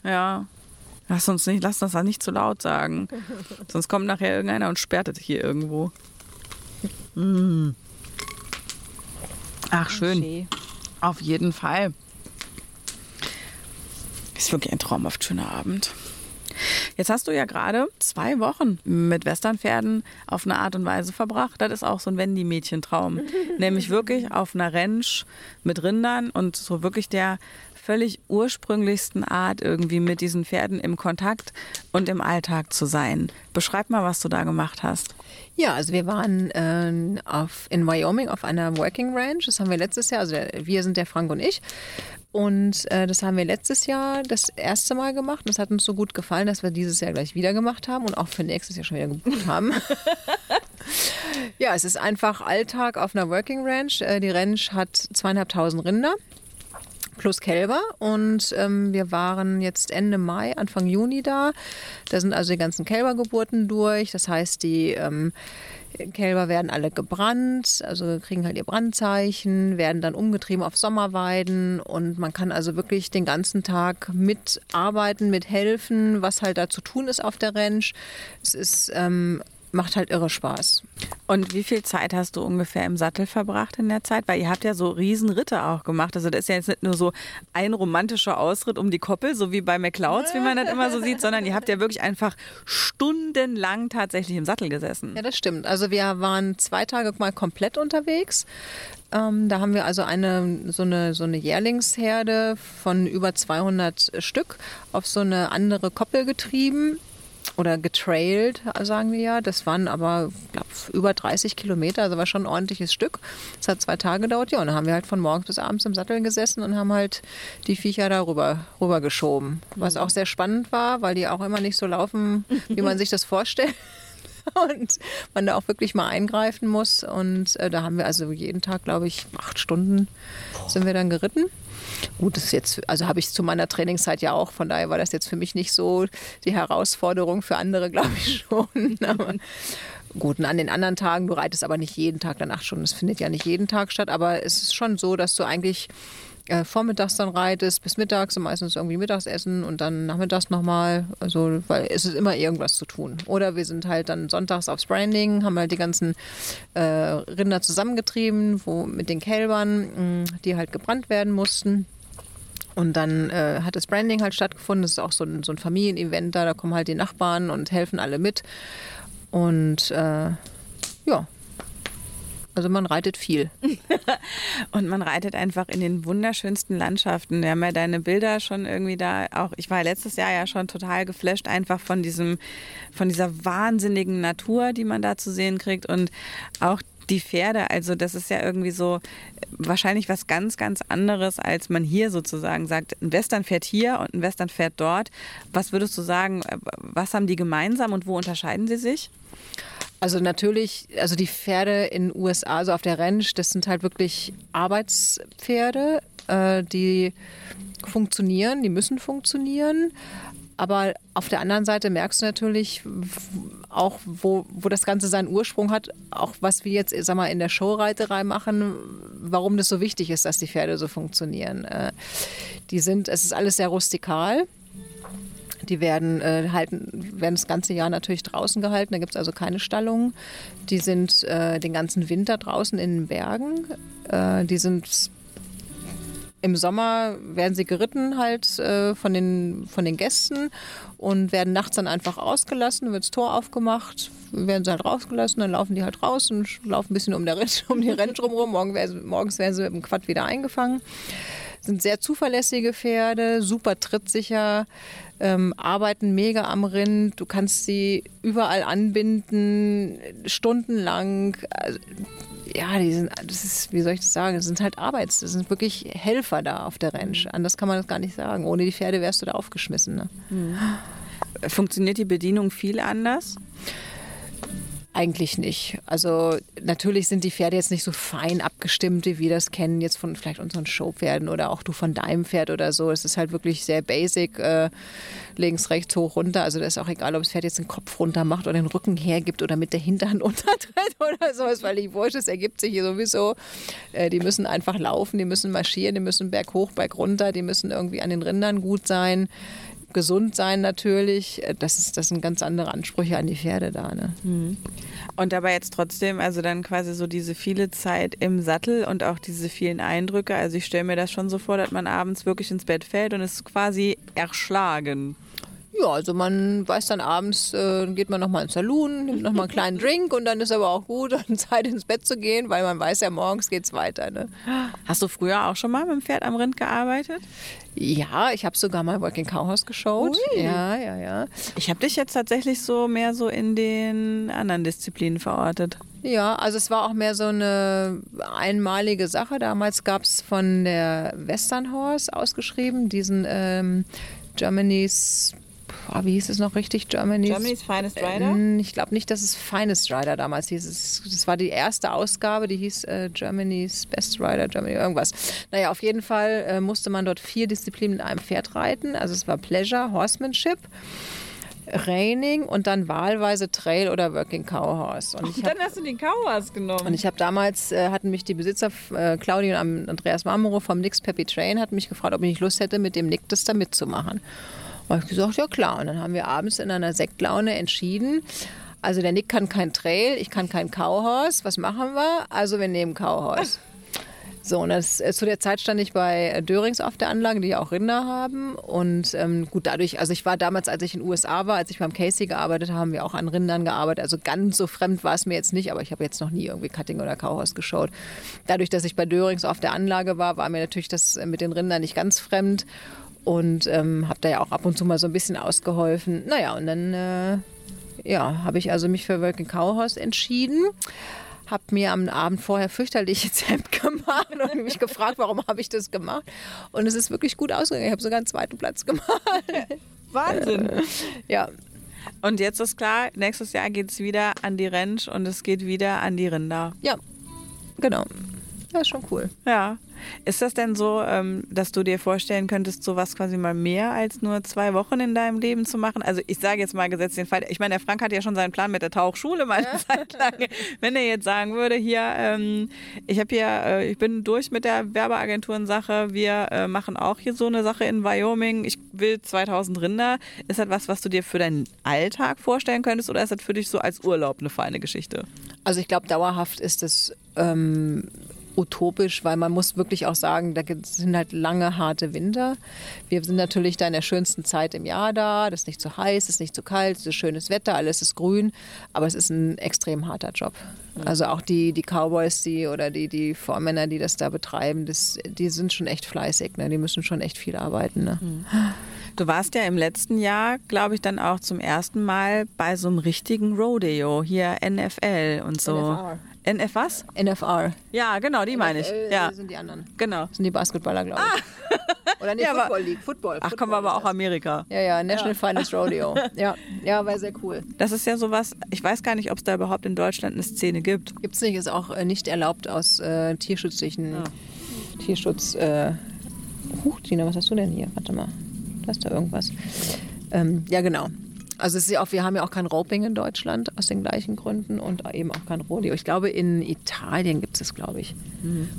Ja. Lass uns nicht, lass uns das nicht zu laut sagen. Sonst kommt nachher irgendeiner und sperrt es hier irgendwo. Mm. Ach, schön. Auf jeden Fall. Ist wirklich ein traumhaft schöner Abend. Jetzt hast du ja gerade zwei Wochen mit Westernpferden auf eine Art und Weise verbracht. Das ist auch so ein Wendy-Mädchentraum. Nämlich wirklich auf einer Ranch mit Rindern und so wirklich der völlig ursprünglichsten Art irgendwie mit diesen Pferden im Kontakt und im Alltag zu sein. Beschreib mal, was du da gemacht hast. Ja, also wir waren äh, auf, in Wyoming auf einer Working Ranch. Das haben wir letztes Jahr, also der, wir sind der Frank und ich. Und äh, das haben wir letztes Jahr das erste Mal gemacht. Es hat uns so gut gefallen, dass wir dieses Jahr gleich wieder gemacht haben und auch für nächstes Jahr schon wieder gebucht haben. ja, es ist einfach Alltag auf einer Working Ranch. Äh, die Ranch hat zweieinhalbtausend Rinder plus Kälber. Und ähm, wir waren jetzt Ende Mai, Anfang Juni da. Da sind also die ganzen Kälbergeburten durch. Das heißt, die ähm, Kälber werden alle gebrannt, also kriegen halt ihr Brandzeichen, werden dann umgetrieben auf Sommerweiden und man kann also wirklich den ganzen Tag mitarbeiten, mithelfen, was halt da zu tun ist auf der Ranch. Es ist ähm, macht halt irre Spaß. Und wie viel Zeit hast du ungefähr im Sattel verbracht in der Zeit? Weil ihr habt ja so Riesenritte auch gemacht. Also das ist ja jetzt nicht nur so ein romantischer Ausritt um die Koppel, so wie bei McLeods, wie man das immer so sieht, sondern ihr habt ja wirklich einfach stundenlang tatsächlich im Sattel gesessen. Ja, das stimmt. Also wir waren zwei Tage mal komplett unterwegs. Ähm, da haben wir also eine so, eine so eine Jährlingsherde von über 200 Stück auf so eine andere Koppel getrieben oder getrailt, sagen wir ja. Das waren aber, glaube über 30 Kilometer, also war schon ein ordentliches Stück. Es hat zwei Tage gedauert, ja. Und dann haben wir halt von morgens bis abends im Sattel gesessen und haben halt die Viecher da rüber, rüber geschoben. Was auch sehr spannend war, weil die auch immer nicht so laufen, wie man sich das vorstellt. und man da auch wirklich mal eingreifen muss. Und äh, da haben wir also jeden Tag, glaube ich, acht Stunden sind wir dann geritten. Gut, das ist jetzt, also habe ich zu meiner Trainingszeit ja auch, von daher war das jetzt für mich nicht so die Herausforderung, für andere glaube ich schon. Aber gut, und an den anderen Tagen, du reitest aber nicht jeden Tag danach schon, das findet ja nicht jeden Tag statt, aber es ist schon so, dass du eigentlich äh, vormittags dann reitest bis mittags und meistens irgendwie Mittagsessen und dann nachmittags nochmal. Also, weil es ist immer irgendwas zu tun. Oder wir sind halt dann sonntags aufs Branding, haben halt die ganzen äh, Rinder zusammengetrieben, wo mit den Kälbern, mh, die halt gebrannt werden mussten. Und dann äh, hat das Branding halt stattgefunden. Das ist auch so ein, so ein Familienevent da. Da kommen halt die Nachbarn und helfen alle mit. Und äh, ja, also man reitet viel. und man reitet einfach in den wunderschönsten Landschaften. Wir haben ja deine Bilder schon irgendwie da auch. Ich war letztes Jahr ja schon total geflasht einfach von diesem, von dieser wahnsinnigen Natur, die man da zu sehen kriegt und auch die Pferde, also das ist ja irgendwie so wahrscheinlich was ganz, ganz anderes, als man hier sozusagen sagt, ein Western fährt hier und ein Western fährt dort. Was würdest du sagen, was haben die gemeinsam und wo unterscheiden sie sich? Also natürlich, also die Pferde in den USA, also auf der Ranch, das sind halt wirklich Arbeitspferde, äh, die funktionieren, die müssen funktionieren. Aber auf der anderen Seite merkst du natürlich auch, wo, wo das Ganze seinen Ursprung hat, auch was wir jetzt sag mal, in der Showreiterei machen, warum das so wichtig ist, dass die Pferde so funktionieren. Äh, die sind, es ist alles sehr rustikal Die werden, äh, halten, werden das ganze Jahr natürlich draußen gehalten. Da gibt es also keine Stallungen. Die sind äh, den ganzen Winter draußen in den Bergen. Äh, die sind im Sommer werden sie geritten halt äh, von, den, von den Gästen und werden nachts dann einfach ausgelassen, wird das Tor aufgemacht, werden sie halt rausgelassen, dann laufen die halt raus und laufen ein bisschen um, der um die Rennstrom rum. Morgen werden, morgens werden sie mit dem Quad wieder eingefangen. Sind sehr zuverlässige Pferde, super trittsicher, ähm, arbeiten mega am Rind. Du kannst sie überall anbinden, stundenlang. Also, ja, die sind, das ist, wie soll ich das sagen, das sind halt Arbeits, das sind wirklich Helfer da auf der Ranch. Anders kann man das gar nicht sagen. Ohne die Pferde wärst du da aufgeschmissen. Ne? Mhm. Funktioniert die Bedienung viel anders? Eigentlich nicht. Also natürlich sind die Pferde jetzt nicht so fein abgestimmt, wie wir das kennen, jetzt von vielleicht unseren Showpferden oder auch du von deinem Pferd oder so. Es ist halt wirklich sehr basic, äh, links, rechts, hoch, runter. Also das ist auch egal, ob das Pferd jetzt den Kopf runter macht oder den Rücken hergibt oder mit der Hinterhand untertritt oder so. Ist völlig wurscht, das ergibt sich hier sowieso. Äh, die müssen einfach laufen, die müssen marschieren, die müssen berg hoch, berg runter, die müssen irgendwie an den Rindern gut sein gesund sein natürlich. Das, ist, das sind ganz andere Ansprüche an die Pferde da. Ne? Mhm. Und dabei jetzt trotzdem, also dann quasi so diese viele Zeit im Sattel und auch diese vielen Eindrücke. Also ich stelle mir das schon so vor, dass man abends wirklich ins Bett fällt und ist quasi erschlagen. Ja, also man weiß dann abends, äh, geht man nochmal ins Saloon, nimmt nochmal einen kleinen Drink und dann ist aber auch gut, dann Zeit ins Bett zu gehen, weil man weiß ja, morgens geht's weiter. Ne? Hast du früher auch schon mal mit dem Pferd am Rind gearbeitet? Ja, ich habe sogar mal Working Cowhouse geschaut. Ui. Ja, ja, ja. Ich habe dich jetzt tatsächlich so mehr so in den anderen Disziplinen verortet. Ja, also es war auch mehr so eine einmalige Sache. Damals gab es von der Western Horse ausgeschrieben, diesen ähm, Germany's oh, wie hieß es noch richtig? Germany's, Germany's Finest Rider? Äh, ich glaube nicht, dass es Finest Rider damals hieß. Es, das war die erste Ausgabe, die hieß äh, Germany's Best Rider, Germany irgendwas. Naja, auf jeden Fall äh, musste man dort vier Disziplinen mit einem Pferd reiten. Also es war Pleasure, Horsemanship. Reining und dann wahlweise Trail oder Working Cow Horse. Und, und dann hast du den Cow Horse genommen. Und ich habe damals, äh, hatten mich die Besitzer, äh, Claudia und Andreas Marmoro vom Nix Peppy Train, hatten mich gefragt, ob ich nicht Lust hätte, mit dem Nick das da mitzumachen. Habe ich gesagt, ja klar. Und dann haben wir abends in einer Sektlaune entschieden, also der Nick kann kein Trail, ich kann kein Cowhorse. Was machen wir? Also wir nehmen Cowhorse. So, und das, äh, zu der Zeit stand ich bei Dörings auf der Anlage, die ja auch Rinder haben. Und ähm, gut, dadurch, also ich war damals, als ich in den USA war, als ich beim Casey gearbeitet habe, haben wir auch an Rindern gearbeitet. Also ganz so fremd war es mir jetzt nicht, aber ich habe jetzt noch nie irgendwie Cutting oder Cowhouse geschaut. Dadurch, dass ich bei Dörings auf der Anlage war, war mir natürlich das mit den Rindern nicht ganz fremd und ähm, habe da ja auch ab und zu mal so ein bisschen ausgeholfen. Naja, und dann äh, ja, habe ich also mich für Working Cowhouse entschieden. Habe mir am Abend vorher fürchterlich Zemp gemacht und mich gefragt, warum habe ich das gemacht. Und es ist wirklich gut ausgegangen. Ich habe sogar einen zweiten Platz gemacht. Wahnsinn. ja. Und jetzt ist klar, nächstes Jahr geht es wieder an die Ranch und es geht wieder an die Rinder. Ja, genau. Das ist schon cool. Ja. Ist das denn so, ähm, dass du dir vorstellen könntest, sowas quasi mal mehr als nur zwei Wochen in deinem Leben zu machen? Also ich sage jetzt mal gesetzt den Fall, ich meine, der Frank hat ja schon seinen Plan mit der Tauchschule mal eine Zeit lang. Wenn er jetzt sagen würde, hier, ähm, ich habe hier, äh, ich bin durch mit der Werbeagenturen-Sache, wir äh, machen auch hier so eine Sache in Wyoming, ich will 2000 Rinder. Ist das was, was du dir für deinen Alltag vorstellen könntest oder ist das für dich so als Urlaub eine feine Geschichte? Also ich glaube, dauerhaft ist es ähm, utopisch, weil man muss wirklich auch sagen, da sind halt lange, harte Winter. Wir sind natürlich da in der schönsten Zeit im Jahr da. Das ist nicht zu heiß, es ist nicht zu kalt, es ist schönes Wetter, alles ist grün. Aber es ist ein extrem harter Job. Also auch die, die Cowboys, die oder die, die Vormänner, die das da betreiben, das, die sind schon echt fleißig. Ne? Die müssen schon echt viel arbeiten. Ne? Du warst ja im letzten Jahr, glaube ich, dann auch zum ersten Mal bei so einem richtigen Rodeo, hier NFL und so. NFR. NF was? NFR. Ja, genau, die meine ich. NFL Ja, sind die anderen. genau. Das sind die Basketballer, glaube ich. Oder nee, Ja, aber- Football League. Football. Ach, kommen wir aber ist auch. Amerika. Ja, ja, National Finest Rodeo. Ja, ja, war sehr cool. Das ist ja sowas, ich weiß gar nicht, ob es da überhaupt in Deutschland eine Szene gibt. Gibt es nicht, ist auch äh, nicht erlaubt aus äh, tierschutzlichen Tierschutz. Äh, Huch, Tina, was hast du denn hier? Warte mal, du hast da irgendwas. Ähm, ja, genau. Also es ist ja auch, wir haben ja auch kein Roping in Deutschland aus den gleichen Gründen und eben auch kein Rodeo. Ich glaube, in Italien gibt es, glaube ich.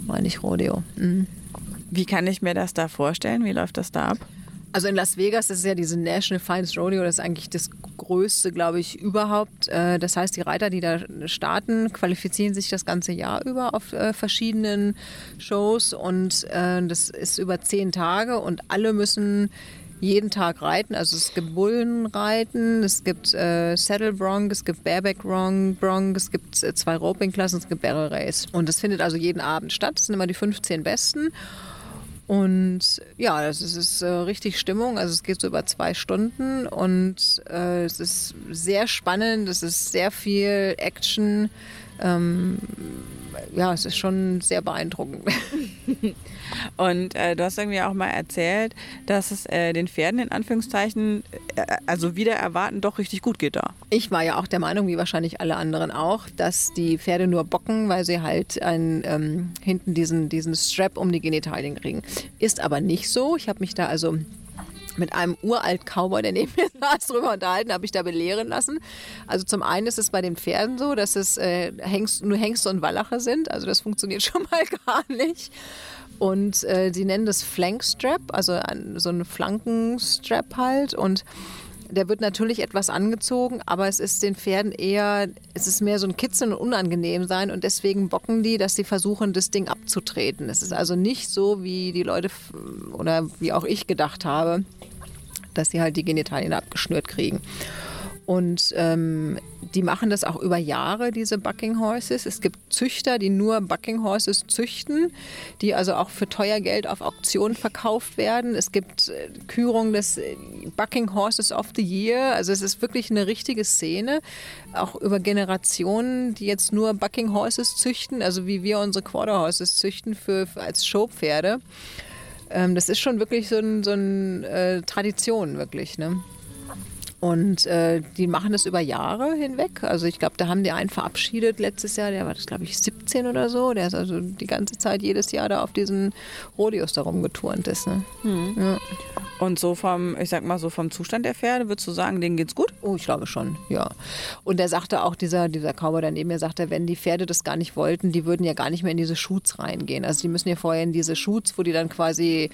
Meine ich Rodeo. Mhm. Wie kann ich mir das da vorstellen? Wie läuft das da ab? Also in Las Vegas, das ist ja diese National Finest Rodeo, das ist eigentlich das größte, glaube ich, überhaupt. Äh, das heißt, die Reiter, die da starten, qualifizieren sich das ganze Jahr über auf äh, verschiedenen Shows und äh, das ist über zehn Tage und alle müssen jeden Tag reiten. Also es gibt Bullenreiten, es gibt äh, Saddle Bronc, es gibt Bareback Bronc, es gibt äh, zwei Roping-Klassen, es gibt Barrel Race. Und das findet also jeden Abend statt. Das sind immer die 15 Besten. Und ja, das ist, ist äh, richtig Stimmung. Also es geht so über zwei Stunden und äh, es ist sehr spannend, es ist sehr viel Action. Ähm, ja, es ist schon sehr beeindruckend. Und äh, du hast irgendwie auch mal erzählt, dass es äh, den Pferden in Anführungszeichen, äh, also wieder erwarten, doch richtig gut geht da. Ich war ja auch der Meinung, wie wahrscheinlich alle anderen auch, dass die Pferde nur bocken, weil sie halt ein, ähm, hinten diesen, diesen Strap um die Genitalien kriegen. Ist aber nicht so. Ich habe mich da also mit einem uralt Cowboy, der neben mir saß, drüber unterhalten, habe ich da belehren lassen. Also zum einen ist es bei den Pferden so, dass es äh, Hengst, nur Hengste und Wallache sind. Also das funktioniert schon mal gar nicht. Und äh, nennen das Flankstrap, also ein, so ein Flankenstrap halt. Und der wird natürlich etwas angezogen, aber es ist den Pferden eher, es ist mehr so ein Kitzeln und unangenehm sein und deswegen bocken die, dass sie versuchen, das Ding abzutreten. Es ist also nicht so, wie die Leute oder wie auch ich gedacht habe, dass sie halt die Genitalien abgeschnürt kriegen. Und ähm, die machen das auch über Jahre, diese Bucking Horses. Es gibt Züchter, die nur Bucking Horses züchten, die also auch für teuer Geld auf Auktionen verkauft werden. Es gibt äh, Kürung des äh, Bucking Horses of the Year. Also es ist wirklich eine richtige Szene, auch über Generationen, die jetzt nur Bucking Horses züchten, also wie wir unsere Quarter Horses züchten für, als Showpferde. Ähm, das ist schon wirklich so eine so ein, äh, Tradition, wirklich. Ne? Und äh, die machen das über Jahre hinweg. Also ich glaube, da haben die einen verabschiedet letztes Jahr, der war das, glaube ich, 17 oder so. Der ist also die ganze Zeit jedes Jahr da auf diesen Rodeos da rumgeturnt ist. Ne? Mhm. Ja. Und so vom, ich sag mal so vom Zustand der Pferde, würdest du sagen, denen geht's gut? Oh, ich glaube schon, ja. Und der sagte auch, dieser, dieser Cowboy daneben mir sagte, wenn die Pferde das gar nicht wollten, die würden ja gar nicht mehr in diese Shoots reingehen. Also die müssen ja vorher in diese Shoots, wo die dann quasi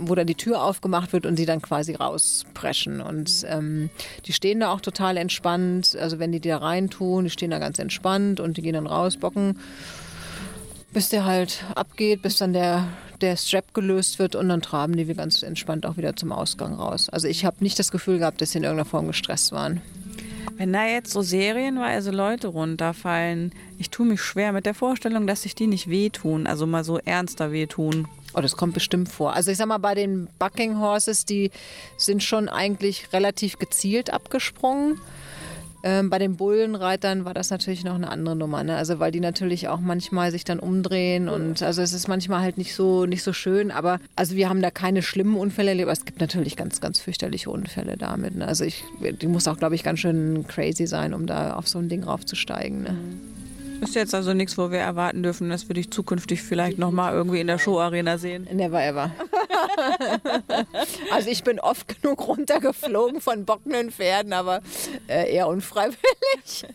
wo dann die Tür aufgemacht wird und sie dann quasi rauspreschen. Und ähm, die stehen da auch total entspannt. Also wenn die da reintun, die stehen da ganz entspannt und die gehen dann raus, bocken, bis der halt abgeht, bis dann der, der Strap gelöst wird und dann traben die ganz entspannt auch wieder zum Ausgang raus. Also ich habe nicht das Gefühl gehabt, dass sie in irgendeiner Form gestresst waren. Wenn da jetzt so serienweise Leute runterfallen, ich tue mich schwer mit der Vorstellung, dass sich die nicht wehtun, also mal so ernster wehtun. Oh, das kommt bestimmt vor. Also ich sag mal, bei den Bucking Horses, die sind schon eigentlich relativ gezielt abgesprungen. Ähm, bei den Bullenreitern war das natürlich noch eine andere Nummer, ne? Also weil die natürlich auch manchmal sich dann umdrehen und also es ist manchmal halt nicht so nicht so schön, aber also wir haben da keine schlimmen Unfälle erlebt. Aber es gibt natürlich ganz ganz fürchterliche Unfälle damit. Ne? Also ich, die muss auch glaube ich ganz schön crazy sein, um da auf so ein Ding raufzusteigen. Ne? Ist jetzt also nichts, wo wir erwarten dürfen, dass wir dich zukünftig vielleicht nochmal irgendwie in der Showarena sehen. Never ever. also ich bin oft genug runtergeflogen von bockenden Pferden, aber äh, eher unfreiwillig.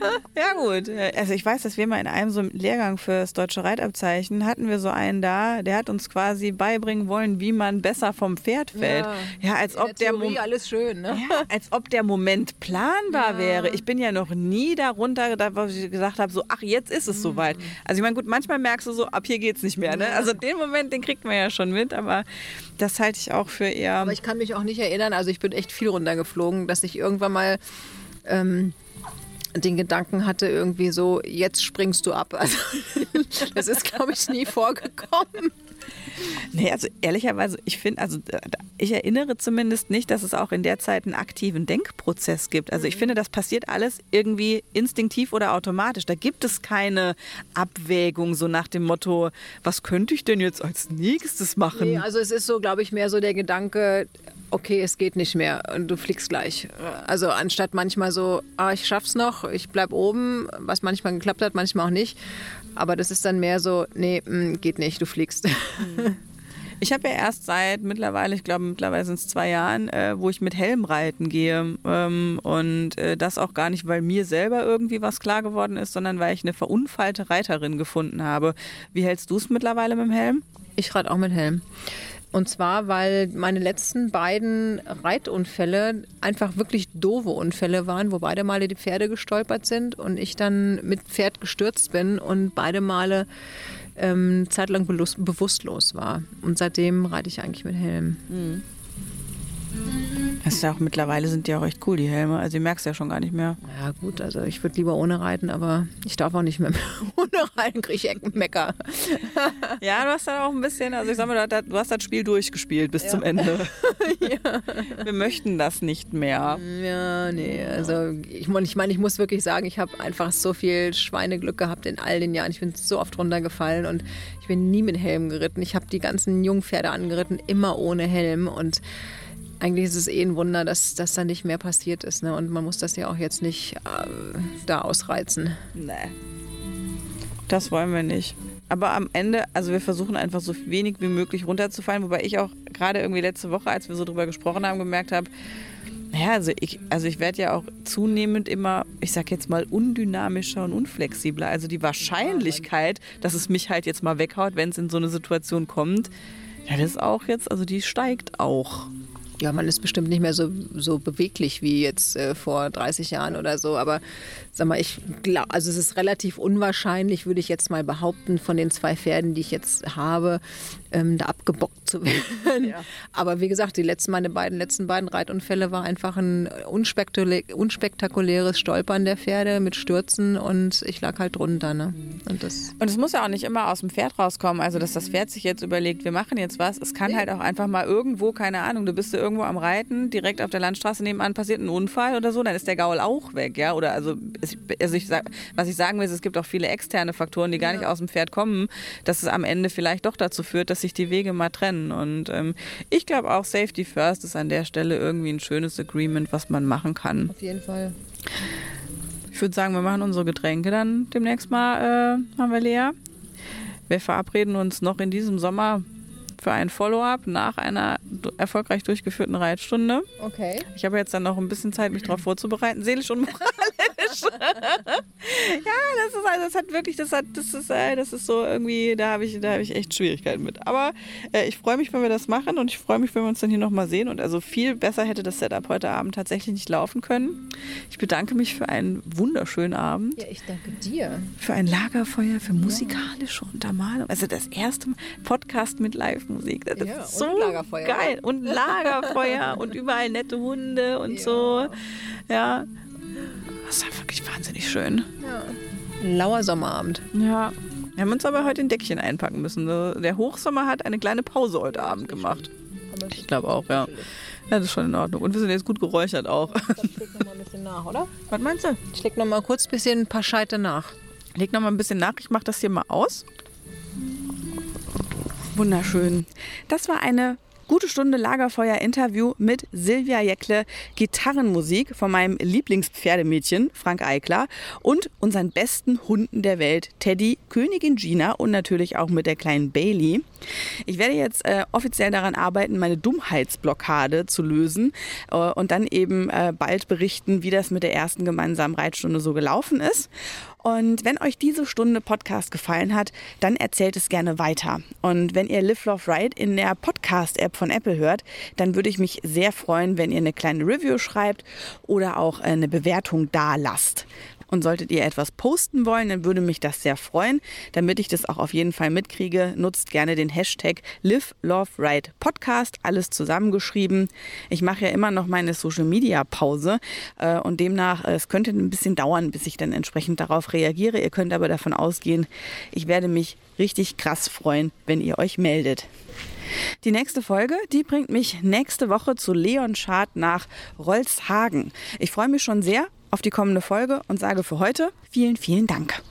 ja gut. Also ich weiß, dass wir mal in einem so Lehrgang für das deutsche Reitabzeichen hatten wir so einen da, der hat uns quasi beibringen wollen, wie man besser vom Pferd fällt. Ja, ja als ob der, der alles schön, ne? Ja, als ob der Moment planbar ja. wäre. Ich bin ja noch nie darunter, da wo ich gesagt habe, so ach jetzt ist es mhm. soweit. Also ich meine gut, manchmal merkst du so, ab hier geht's nicht mehr. Ne? Also den Moment, den kriegt man ja schon mit, aber das halte ich auch für eher. Aber ich kann mich auch nicht erinnern. Also ich bin echt viel runtergeflogen, dass ich irgendwann mal ähm, den Gedanken hatte, irgendwie so, jetzt springst du ab. Also, das ist, glaube ich, nie vorgekommen. Nee, also ehrlicherweise, ich finde, also ich erinnere zumindest nicht, dass es auch in der Zeit einen aktiven Denkprozess gibt. Also ich mhm. finde, das passiert alles irgendwie instinktiv oder automatisch. Da gibt es keine Abwägung so nach dem Motto, was könnte ich denn jetzt als nächstes machen? Nee, also es ist so, glaube ich, mehr so der Gedanke, okay, es geht nicht mehr und du fliegst gleich. Also anstatt manchmal so, ah, ich schaff's noch, ich bleib oben, was manchmal geklappt hat, manchmal auch nicht. Aber das ist dann mehr so, nee, mm, geht nicht, du fliegst. Ich habe ja erst seit mittlerweile, ich glaube mittlerweile sind es zwei Jahren, äh, wo ich mit Helm reiten gehe. Ähm, und äh, das auch gar nicht, weil mir selber irgendwie was klar geworden ist, sondern weil ich eine verunfallte Reiterin gefunden habe. Wie hältst du es mittlerweile mit dem Helm? Ich reite auch mit Helm. Und zwar, weil meine letzten beiden Reitunfälle einfach wirklich doofe Unfälle waren, wo beide Male die Pferde gestolpert sind und ich dann mit Pferd gestürzt bin und beide Male ähm, zeitlang bewusstlos war. Und seitdem reite ich eigentlich mit Helm. Mhm. Das ist ja auch mittlerweile sind die auch echt cool, die Helme. Also, du merkst ja schon gar nicht mehr. Ja, gut, also ich würde lieber ohne reiten, aber ich darf auch nicht mehr ohne reiten, kriege ich Eckenmecker. ja, du hast dann auch ein bisschen, also ich sag mal, du hast das Spiel durchgespielt bis ja. zum Ende. ja. Wir möchten das nicht mehr. Ja, nee, also ich meine, ich, mein, ich muss wirklich sagen, ich habe einfach so viel Schweineglück gehabt in all den Jahren. Ich bin so oft runtergefallen und ich bin nie mit Helm geritten. Ich habe die ganzen Jungpferde angeritten, immer ohne Helm und eigentlich ist es eh ein Wunder, dass, dass da nicht mehr passiert ist. Ne? Und man muss das ja auch jetzt nicht äh, da ausreizen. Nee. Das wollen wir nicht. Aber am Ende, also wir versuchen einfach so wenig wie möglich runterzufallen, wobei ich auch gerade irgendwie letzte Woche, als wir so drüber gesprochen haben, gemerkt habe, naja, also ich, also ich werde ja auch zunehmend immer, ich sag jetzt mal, undynamischer und unflexibler. Also die Wahrscheinlichkeit, dass es mich halt jetzt mal weghaut, wenn es in so eine Situation kommt, ja, das ist auch jetzt, also die steigt auch. Ja, man ist bestimmt nicht mehr so, so beweglich wie jetzt äh, vor 30 Jahren oder so. Aber sag mal, ich glaube, also es ist relativ unwahrscheinlich, würde ich jetzt mal behaupten, von den zwei Pferden, die ich jetzt habe, ähm, da abgebockt zu werden. Ja. Aber wie gesagt, die letzten, meine beiden letzten beiden Reitunfälle war einfach ein unspektakuläres Stolpern der Pferde mit Stürzen und ich lag halt drunter. Ne? Und, das und es muss ja auch nicht immer aus dem Pferd rauskommen, also dass das Pferd sich jetzt überlegt, wir machen jetzt was. Es kann nee. halt auch einfach mal irgendwo, keine Ahnung, du bist irgendwo am Reiten, direkt auf der Landstraße nebenan passiert ein Unfall oder so, dann ist der Gaul auch weg, ja. Oder also, also ich sag, was ich sagen will, ist, es gibt auch viele externe Faktoren, die gar ja. nicht aus dem Pferd kommen, dass es am Ende vielleicht doch dazu führt, dass sich die Wege mal trennen. Und ähm, ich glaube auch Safety First ist an der Stelle irgendwie ein schönes Agreement, was man machen kann. Auf jeden Fall. Ich würde sagen, wir machen unsere Getränke dann demnächst mal, äh, haben wir leer. Wir verabreden uns noch in diesem Sommer für ein Follow-up nach einer erfolgreich durchgeführten Reitstunde. Okay. Ich habe jetzt dann noch ein bisschen Zeit, mich darauf vorzubereiten, seelisch und moralisch. ja, das ist also, das hat wirklich, das hat, das ist, äh, das ist so irgendwie, da habe ich, da habe ich echt Schwierigkeiten mit. Aber äh, ich freue mich, wenn wir das machen und ich freue mich, wenn wir uns dann hier nochmal sehen. Und also viel besser hätte das Setup heute Abend tatsächlich nicht laufen können. Ich bedanke mich für einen wunderschönen Abend. Ja, ich danke dir. Für ein Lagerfeuer, für musikalische Untermalung. Also das erste Podcast mit Live-Musik. Das ja, ist so geil. Und Lagerfeuer und überall nette Hunde und ja. so. Ja. Das war wirklich wahnsinnig schön. Ja. Ein lauer Sommerabend. Ja. Wir haben uns aber heute ein Deckchen einpacken müssen. Der Hochsommer hat eine kleine Pause heute Abend gemacht. Ich glaube auch, ja. Ja, das ist schon in Ordnung. Und wir sind jetzt gut geräuchert auch. Dann schlägt noch mal ein bisschen nach, oder? Was meinst du? Ich leg noch mal kurz ein bisschen ein paar Scheite nach. Leg noch mal ein bisschen nach. Ich mache das hier mal aus. Wunderschön. Das war eine Gute Stunde Lagerfeuer-Interview mit Silvia Jäckle, Gitarrenmusik von meinem Lieblingspferdemädchen Frank Eickler und unseren besten Hunden der Welt, Teddy, Königin Gina und natürlich auch mit der kleinen Bailey. Ich werde jetzt äh, offiziell daran arbeiten, meine Dummheitsblockade zu lösen äh, und dann eben äh, bald berichten, wie das mit der ersten gemeinsamen Reitstunde so gelaufen ist. Und wenn euch diese Stunde Podcast gefallen hat, dann erzählt es gerne weiter. Und wenn ihr Live Love Ride in der Podcast-App von Apple hört, dann würde ich mich sehr freuen, wenn ihr eine kleine Review schreibt oder auch eine Bewertung da lasst. Und solltet ihr etwas posten wollen, dann würde mich das sehr freuen. Damit ich das auch auf jeden Fall mitkriege, nutzt gerne den Hashtag Live, Love, Ride Podcast. Alles zusammengeschrieben. Ich mache ja immer noch meine Social Media Pause äh, und demnach, äh, es könnte ein bisschen dauern, bis ich dann entsprechend darauf reagiere. Ihr könnt aber davon ausgehen, ich werde mich richtig krass freuen, wenn ihr euch meldet. Die nächste Folge, die bringt mich nächste Woche zu Leon Schad nach Rolzhagen. Ich freue mich schon sehr auf die kommende Folge und sage für heute vielen, vielen Dank.